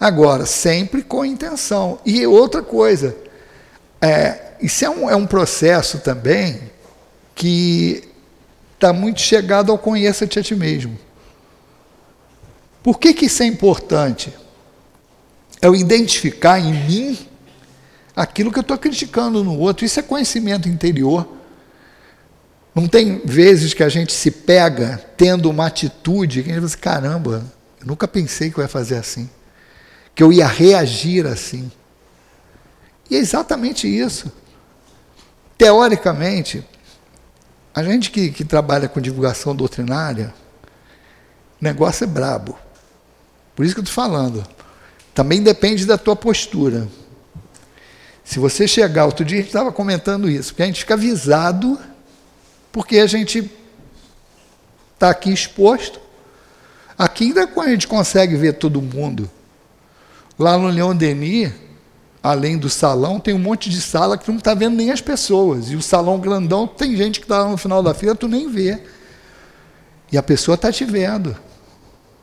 Agora, sempre com intenção. E outra coisa, é, isso é um, é um processo também que está muito chegado ao conheça-te a ti mesmo. Por que, que isso é importante? É eu identificar em mim aquilo que eu estou criticando no outro. Isso é conhecimento interior. Não tem vezes que a gente se pega tendo uma atitude que a gente fala assim, caramba, eu nunca pensei que eu ia fazer assim, que eu ia reagir assim. E é exatamente isso. Teoricamente, a gente que, que trabalha com divulgação doutrinária, o negócio é brabo. Por isso que eu estou falando. Também depende da tua postura. Se você chegar, outro dia a gente estava comentando isso, porque a gente fica avisado, porque a gente está aqui exposto. Aqui ainda a gente consegue ver todo mundo. Lá no Leão Denis, além do salão, tem um monte de sala que tu não está vendo nem as pessoas. E o salão grandão, tem gente que está lá no final da fila, tu nem vê. E a pessoa está te vendo.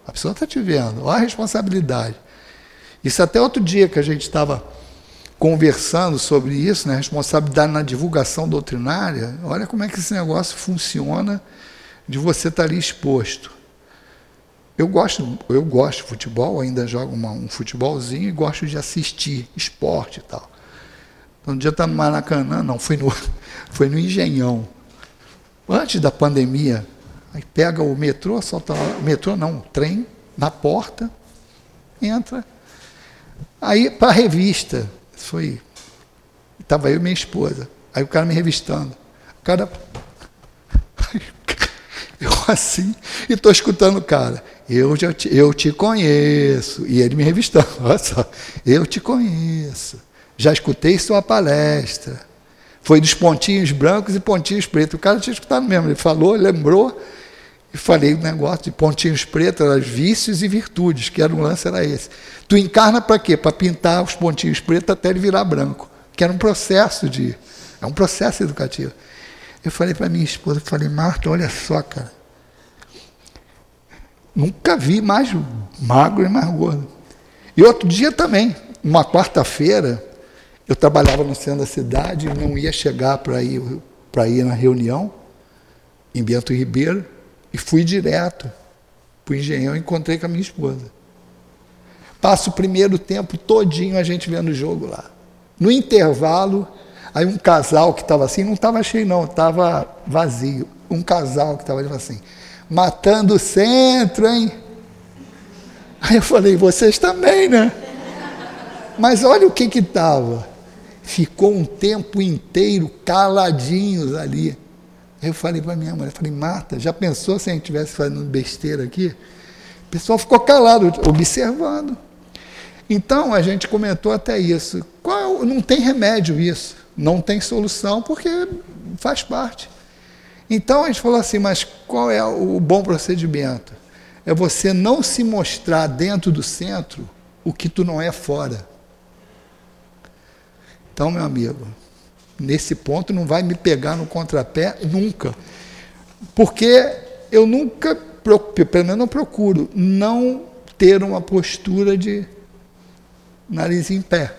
A pessoa está te vendo. Olha a responsabilidade. Isso até outro dia que a gente estava conversando sobre isso, né, responsabilidade na divulgação doutrinária. Olha como é que esse negócio funciona de você estar tá ali exposto. Eu gosto, eu gosto de futebol, ainda jogo uma, um futebolzinho e gosto de assistir esporte e tal. Um dia está no Maracanã, não, foi no, foi no Engenhão. Antes da pandemia, aí pega o metrô, solta o metrô não, o trem, na porta, entra, Aí, para a revista, foi. Estava eu e minha esposa. Aí o cara me revistando. O cara. Eu assim, e estou escutando o cara. Eu, já te, eu te conheço. E ele me revistando. Olha só. Eu te conheço. Já escutei sua palestra. Foi dos pontinhos brancos e pontinhos pretos. O cara tinha escutado mesmo. Ele falou, lembrou e falei o um negócio de pontinhos pretos, era vícios e virtudes, que era um lance, era esse. Tu encarna para quê? Para pintar os pontinhos pretos até ele virar branco. Que era um processo de. É um processo educativo. Eu falei para minha esposa, falei, Marta, olha só, cara. Nunca vi mais magro e mais gordo. E outro dia também, uma quarta-feira, eu trabalhava no centro da cidade, não ia chegar para ir, para ir na reunião, em Bento Ribeiro. E fui direto para o engenhão e encontrei com a minha esposa. Passo o primeiro tempo todinho a gente vendo o jogo lá. No intervalo, aí um casal que estava assim, não estava cheio não, estava vazio. Um casal que estava assim, matando o centro, hein? Aí eu falei, vocês também, né? Mas olha o que que estava. Ficou um tempo inteiro caladinhos ali. Aí eu falei para minha eu falei, Marta, já pensou se a gente estivesse fazendo besteira aqui? O pessoal ficou calado, observando. Então a gente comentou até isso. Qual, não tem remédio isso, não tem solução, porque faz parte. Então a gente falou assim, mas qual é o bom procedimento? É você não se mostrar dentro do centro o que tu não é fora. Então, meu amigo, nesse ponto não vai me pegar no contrapé nunca. Porque eu nunca, pelo menos não procuro, não ter uma postura de nariz em pé.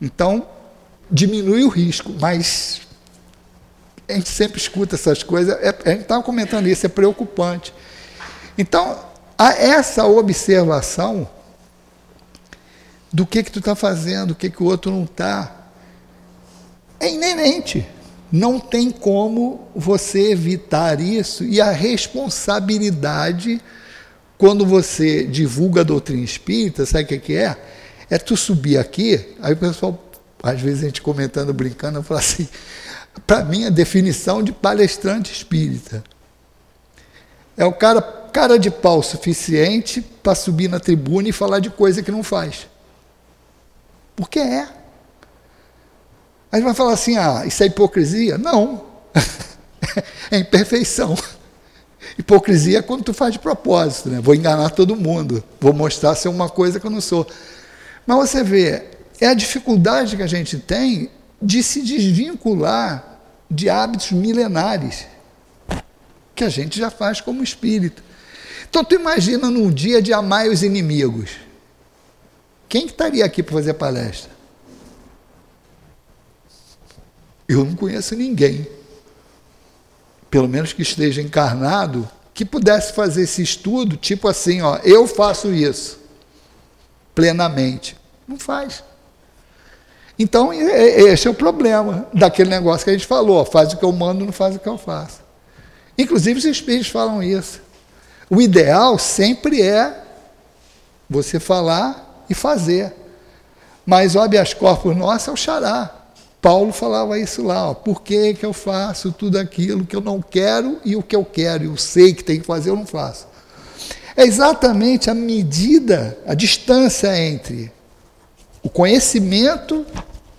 Então, diminui o risco, mas a gente sempre escuta essas coisas, é, a gente estava comentando isso, é preocupante. Então, essa observação do que que tu está fazendo, o que que o outro não está, é inerente. Não tem como você evitar isso e a responsabilidade quando você divulga a doutrina espírita, sabe o que, que é? É tu subir aqui, aí o pessoal, às vezes a gente comentando, brincando, fala assim, para mim a definição de palestrante espírita é o cara cara de pau suficiente para subir na tribuna e falar de coisa que não faz. Porque é. Aí vai falar assim: ah, isso é hipocrisia? Não. é imperfeição. Hipocrisia é quando tu faz de propósito, né? Vou enganar todo mundo, vou mostrar ser uma coisa que eu não sou. Mas você vê, é a dificuldade que a gente tem de se desvincular de hábitos milenares que a gente já faz como espírito. Então tu imagina num dia de amar os inimigos. Quem estaria aqui para fazer palestra? Eu não conheço ninguém, pelo menos que esteja encarnado, que pudesse fazer esse estudo, tipo assim, ó, eu faço isso plenamente. Não faz. Então, esse é o problema daquele negócio que a gente falou: faz o que eu mando, não faz o que eu faço. Inclusive, os espíritos falam isso. O ideal sempre é você falar e fazer. Mas o habeas corpus nosso é o xará. Paulo falava isso lá, ó, por que, que eu faço tudo aquilo que eu não quero e o que eu quero, eu sei que tem que fazer, eu não faço. É exatamente a medida, a distância entre o conhecimento,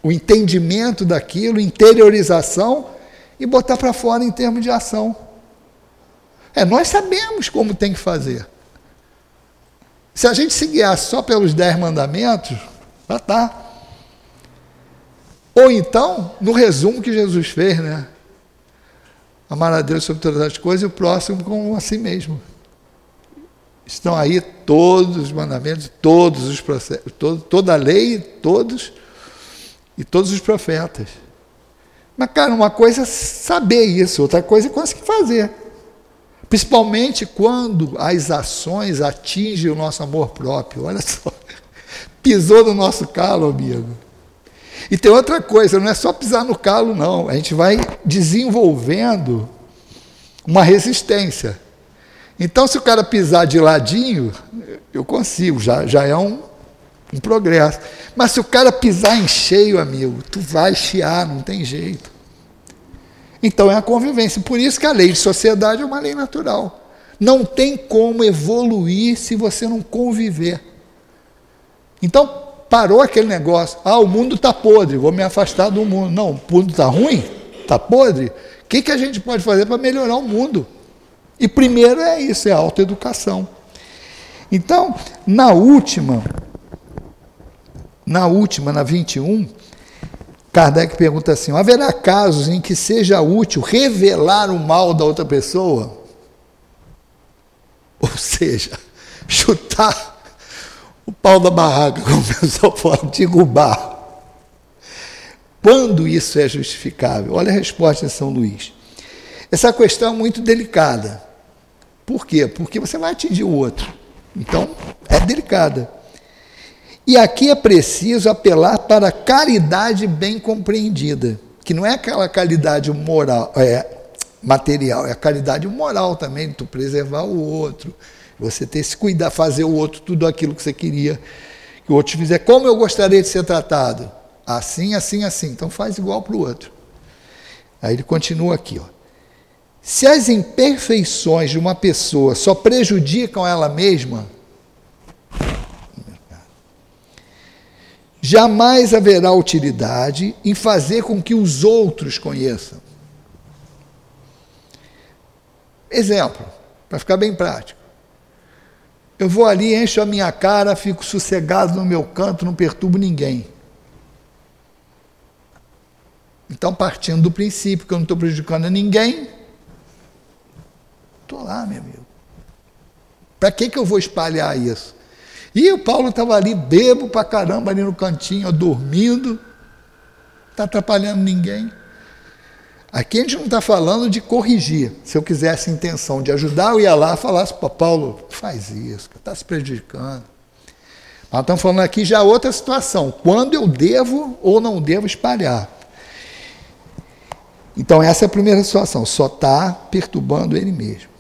o entendimento daquilo, interiorização e botar para fora em termos de ação. É, nós sabemos como tem que fazer. Se a gente se guiar só pelos dez mandamentos, já está. Ou então, no resumo que Jesus fez, né? Amar a Deus sobre todas as coisas e o próximo como a si mesmo. Estão aí todos os mandamentos, todos os processos, todo, toda a lei, todos e todos os profetas. Mas, cara, uma coisa é saber isso, outra coisa é conseguir fazer. Principalmente quando as ações atingem o nosso amor próprio. Olha só. Pisou no nosso calo, amigo. E tem outra coisa, não é só pisar no calo, não. A gente vai desenvolvendo uma resistência. Então, se o cara pisar de ladinho, eu consigo, já, já é um, um progresso. Mas se o cara pisar em cheio, amigo, tu vai chiar, não tem jeito. Então é a convivência. Por isso que a lei de sociedade é uma lei natural. Não tem como evoluir se você não conviver. Então, parou aquele negócio. Ah, o mundo está podre, vou me afastar do mundo. Não, o mundo está ruim? Está podre? O que, que a gente pode fazer para melhorar o mundo? E primeiro é isso, é a autoeducação. Então, na última, na última, na 21, Kardec pergunta assim: haverá casos em que seja útil revelar o mal da outra pessoa? Ou seja, chutar o pau da barraca, como o pessoal fala, derrubar. Quando isso é justificável? Olha a resposta de São Luís. Essa questão é muito delicada. Por quê? Porque você vai atingir o outro. Então, é delicada. E aqui é preciso apelar para a caridade bem compreendida, que não é aquela caridade moral, é, material, é a caridade moral também, tu preservar o outro, você ter se cuidar, fazer o outro tudo aquilo que você queria que o outro te fizer. Como eu gostaria de ser tratado? Assim, assim, assim. Então faz igual para o outro. Aí ele continua aqui, ó. Se as imperfeições de uma pessoa só prejudicam ela mesma, jamais haverá utilidade em fazer com que os outros conheçam. Exemplo, para ficar bem prático. Eu vou ali, encho a minha cara, fico sossegado no meu canto, não perturbo ninguém. Então, partindo do princípio que eu não estou prejudicando ninguém, estou lá, meu amigo. Para que, que eu vou espalhar isso? E o Paulo estava ali, bebo para caramba, ali no cantinho, dormindo, está atrapalhando ninguém. Aqui a gente não está falando de corrigir. Se eu quisesse intenção de ajudar, eu ia lá e falasse para Paulo, faz isso, está se prejudicando. Nós estamos falando aqui já outra situação, quando eu devo ou não devo espalhar. Então essa é a primeira situação, só está perturbando ele mesmo.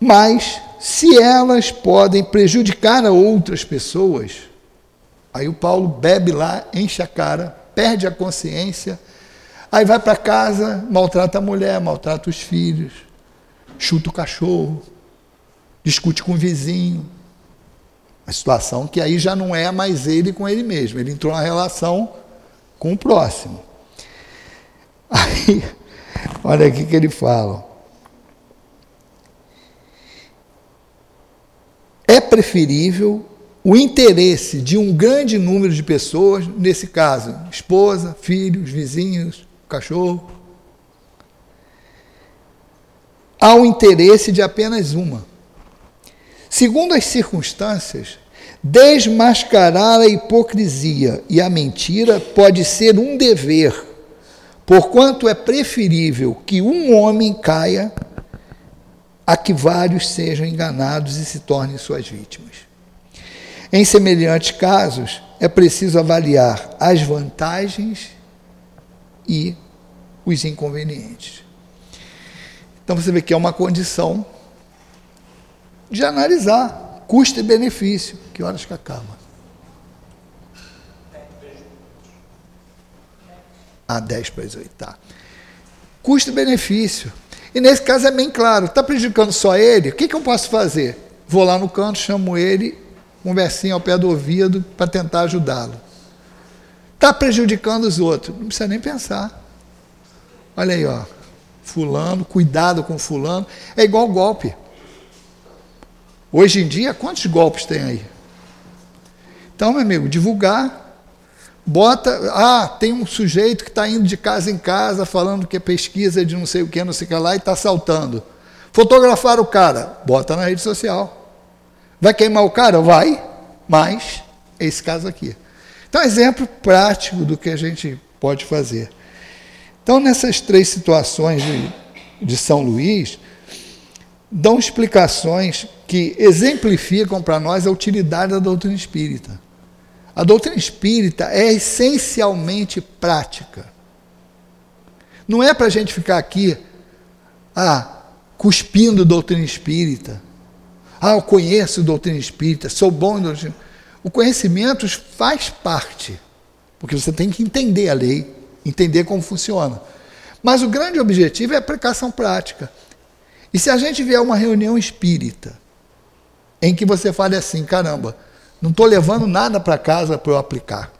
Mas, se elas podem prejudicar a outras pessoas, aí o Paulo bebe lá, enche a cara, perde a consciência, aí vai para casa, maltrata a mulher, maltrata os filhos, chuta o cachorro, discute com o vizinho. A situação que aí já não é mais ele com ele mesmo, ele entrou na relação com o próximo. Aí, olha aqui que ele fala. Preferível o interesse de um grande número de pessoas, nesse caso, esposa, filhos, vizinhos, cachorro, ao interesse de apenas uma. Segundo as circunstâncias, desmascarar a hipocrisia e a mentira pode ser um dever, porquanto é preferível que um homem caia a que vários sejam enganados e se tornem suas vítimas. Em semelhantes casos, é preciso avaliar as vantagens e os inconvenientes. Então você vê que é uma condição de analisar custo e benefício. Que horas que acaba? Ah, 10 para as 8, tá. Custo e nesse caso é bem claro, está prejudicando só ele, o que, que eu posso fazer? Vou lá no canto, chamo ele, conversinha ao pé do ouvido para tentar ajudá-lo. Está prejudicando os outros, não precisa nem pensar. Olha aí, ó. Fulano, cuidado com fulano. É igual golpe. Hoje em dia, quantos golpes tem aí? Então, meu amigo, divulgar. Bota, ah, tem um sujeito que está indo de casa em casa falando que é pesquisa de não sei o que, não sei o que lá, e está saltando. Fotografar o cara, bota na rede social. Vai queimar o cara? Vai, mas é esse caso aqui. Então, exemplo prático do que a gente pode fazer. Então, nessas três situações de, de São Luís, dão explicações que exemplificam para nós a utilidade da doutrina espírita. A doutrina espírita é essencialmente prática. Não é para a gente ficar aqui, ah, cuspindo doutrina espírita. Ah, eu conheço doutrina espírita, sou bom em doutrina. O conhecimento faz parte, porque você tem que entender a lei, entender como funciona. Mas o grande objetivo é a aplicação prática. E se a gente vier uma reunião espírita, em que você fale assim, caramba, não estou levando nada para casa para eu aplicar.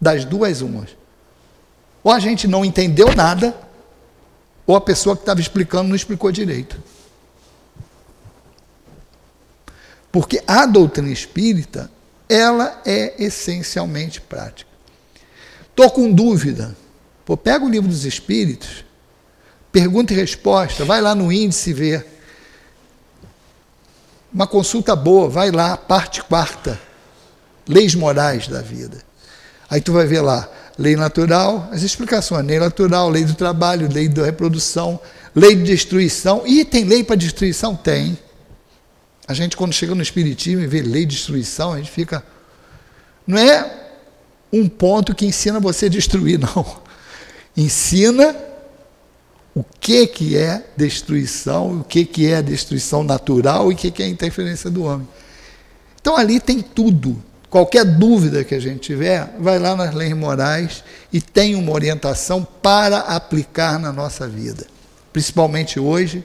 Das duas umas. Ou a gente não entendeu nada, ou a pessoa que estava explicando não explicou direito. Porque a doutrina espírita, ela é essencialmente prática. Estou com dúvida. Pô, pega o livro dos Espíritos, pergunta e resposta, vai lá no índice ver. Uma consulta boa, vai lá, parte quarta, leis morais da vida. Aí tu vai ver lá, lei natural, as explicações, lei natural, lei do trabalho, lei da reprodução, lei de destruição. E tem lei para destruição? Tem. A gente, quando chega no Espiritismo e vê lei de destruição, a gente fica. Não é um ponto que ensina você a destruir, não ensina o que, que é destruição, o que, que é destruição natural e o que, que é interferência do homem. Então ali tem tudo. Qualquer dúvida que a gente tiver, vai lá nas leis morais e tem uma orientação para aplicar na nossa vida. Principalmente hoje,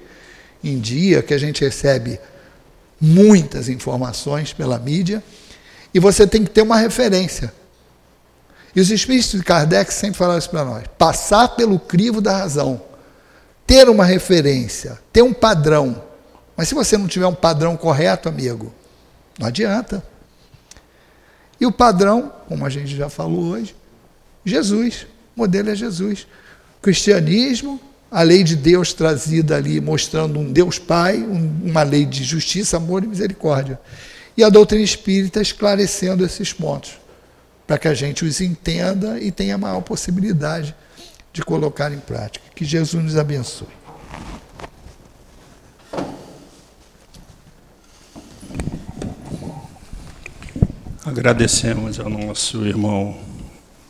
em dia que a gente recebe muitas informações pela mídia, e você tem que ter uma referência. E os espíritos de Kardec sempre falaram isso para nós: passar pelo crivo da razão, ter uma referência, ter um padrão. Mas se você não tiver um padrão correto, amigo, não adianta. E o padrão, como a gente já falou hoje, Jesus. O modelo é Jesus. cristianismo, a lei de Deus trazida ali, mostrando um Deus Pai, um, uma lei de justiça, amor e misericórdia. E a doutrina espírita esclarecendo esses pontos para que a gente os entenda e tenha maior possibilidade de colocar em prática. Que Jesus nos abençoe. Agradecemos ao nosso irmão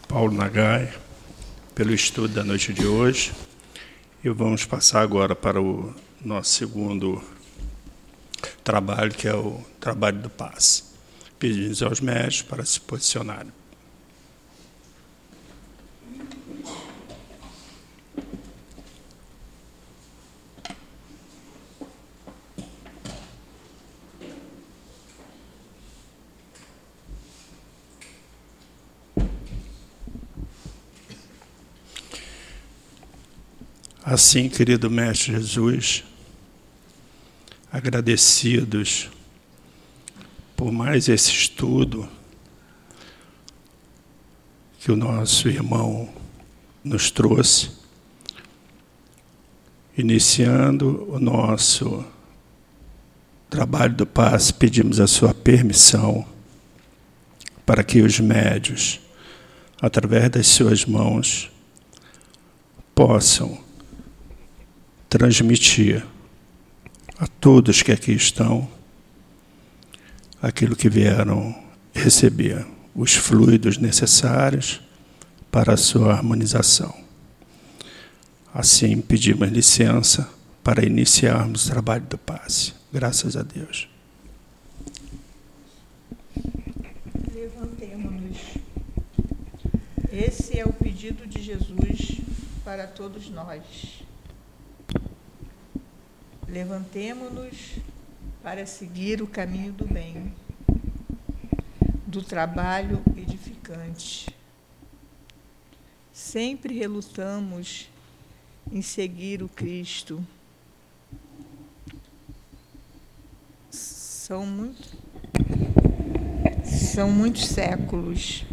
Paulo Nagai pelo estudo da noite de hoje. E vamos passar agora para o nosso segundo trabalho, que é o trabalho do passe. Pedimos aos médicos para se posicionarem. Assim, querido Mestre Jesus, agradecidos por mais esse estudo que o nosso irmão nos trouxe, iniciando o nosso trabalho do passe, pedimos a sua permissão para que os médios, através das suas mãos, possam transmitir a todos que aqui estão aquilo que vieram receber, os fluidos necessários para a sua harmonização. Assim, pedimos licença para iniciarmos o trabalho do passe. Graças a Deus. Levantemos-nos. Esse é o pedido de Jesus para todos nós. Levantemo-nos para seguir o caminho do bem, do trabalho edificante. Sempre relutamos em seguir o Cristo. São, muito, são muitos séculos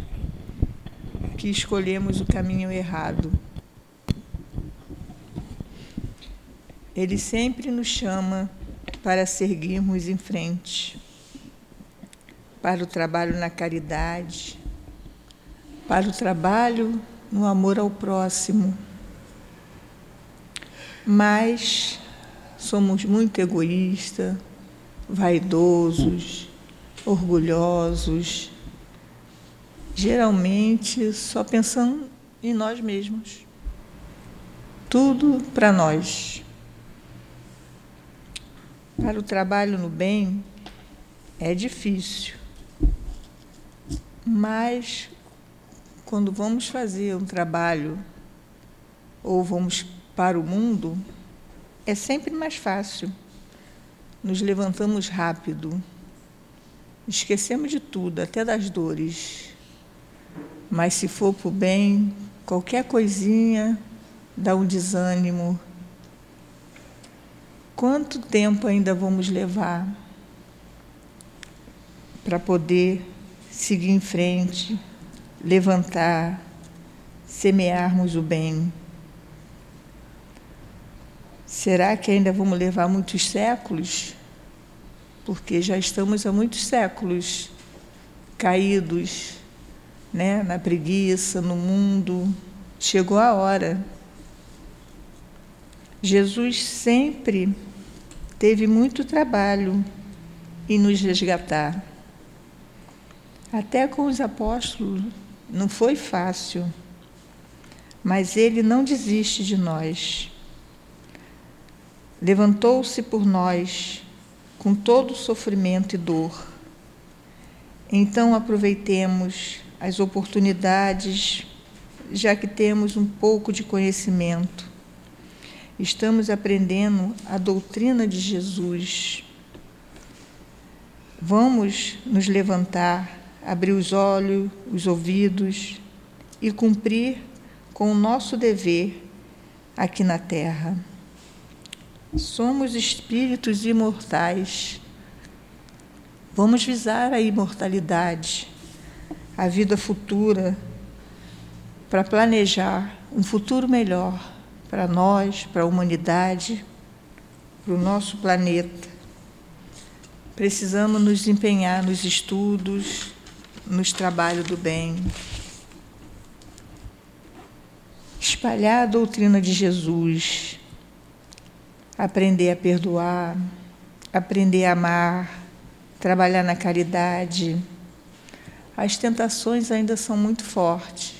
que escolhemos o caminho errado. Ele sempre nos chama para seguirmos em frente, para o trabalho na caridade, para o trabalho no amor ao próximo. Mas somos muito egoístas, vaidosos, orgulhosos, geralmente só pensando em nós mesmos. Tudo para nós. Para o trabalho no bem é difícil. Mas quando vamos fazer um trabalho ou vamos para o mundo, é sempre mais fácil. Nos levantamos rápido. Esquecemos de tudo, até das dores. Mas se for para o bem, qualquer coisinha dá um desânimo, Quanto tempo ainda vamos levar para poder seguir em frente, levantar, semearmos o bem? Será que ainda vamos levar muitos séculos? Porque já estamos há muitos séculos caídos né, na preguiça, no mundo. Chegou a hora. Jesus sempre teve muito trabalho em nos resgatar. Até com os apóstolos não foi fácil, mas ele não desiste de nós. Levantou-se por nós com todo sofrimento e dor. Então aproveitemos as oportunidades, já que temos um pouco de conhecimento estamos aprendendo a doutrina de Jesus. Vamos nos levantar, abrir os olhos, os ouvidos e cumprir com o nosso dever aqui na Terra. Somos espíritos imortais. Vamos visar a imortalidade, a vida futura, para planejar um futuro melhor para nós, para a humanidade, para o nosso planeta. Precisamos nos empenhar nos estudos, nos trabalhos do bem. Espalhar a doutrina de Jesus, aprender a perdoar, aprender a amar, trabalhar na caridade. As tentações ainda são muito fortes,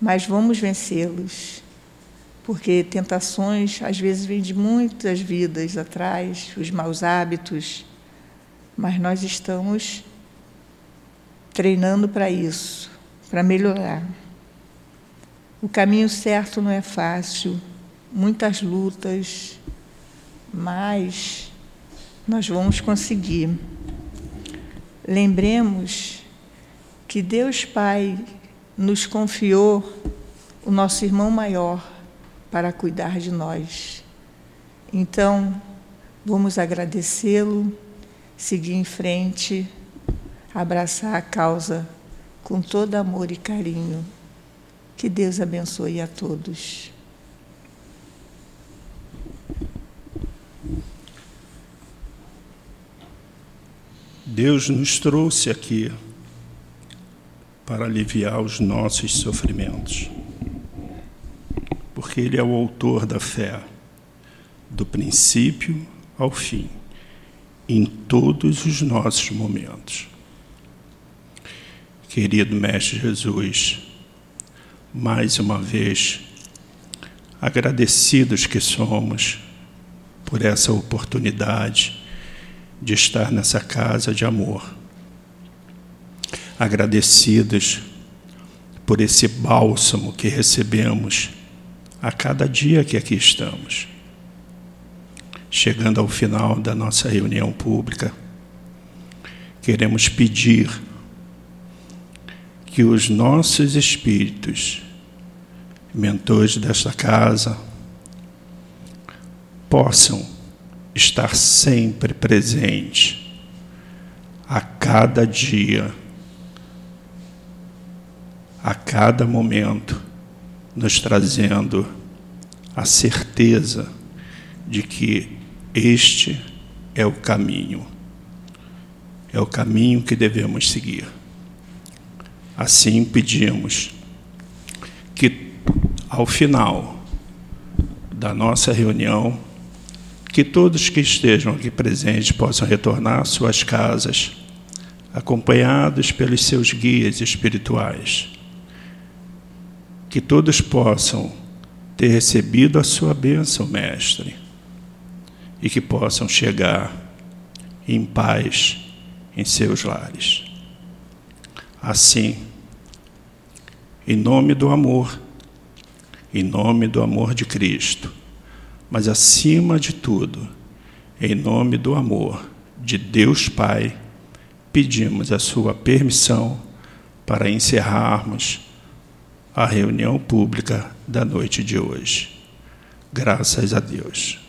mas vamos vencê-los porque tentações às vezes vêm de muitas vidas atrás, os maus hábitos, mas nós estamos treinando para isso, para melhorar. O caminho certo não é fácil, muitas lutas, mas nós vamos conseguir. Lembremos que Deus Pai nos confiou o nosso irmão maior, para cuidar de nós. Então, vamos agradecê-lo, seguir em frente, abraçar a causa com todo amor e carinho. Que Deus abençoe a todos. Deus nos trouxe aqui para aliviar os nossos sofrimentos, porque Ele é o autor da fé, do princípio ao fim, em todos os nossos momentos. Querido Mestre Jesus, mais uma vez, agradecidos que somos por essa oportunidade de estar nessa casa de amor. Agradecidos por esse bálsamo que recebemos a cada dia que aqui estamos. Chegando ao final da nossa reunião pública, queremos pedir que os nossos espíritos, mentores desta casa, possam estar sempre presente, a cada dia, a cada momento, nos trazendo a certeza de que este é o caminho, é o caminho que devemos seguir. Assim pedimos que, ao final da nossa reunião, que todos que estejam aqui presentes possam retornar às suas casas, acompanhados pelos seus guias espirituais. Que todos possam ter recebido a sua bênção, Mestre, e que possam chegar em paz em seus lares. Assim, em nome do amor, em nome do amor de Cristo, mas acima de tudo, em nome do amor de Deus Pai, pedimos a sua permissão para encerrarmos a reunião pública da noite de hoje. Graças a Deus.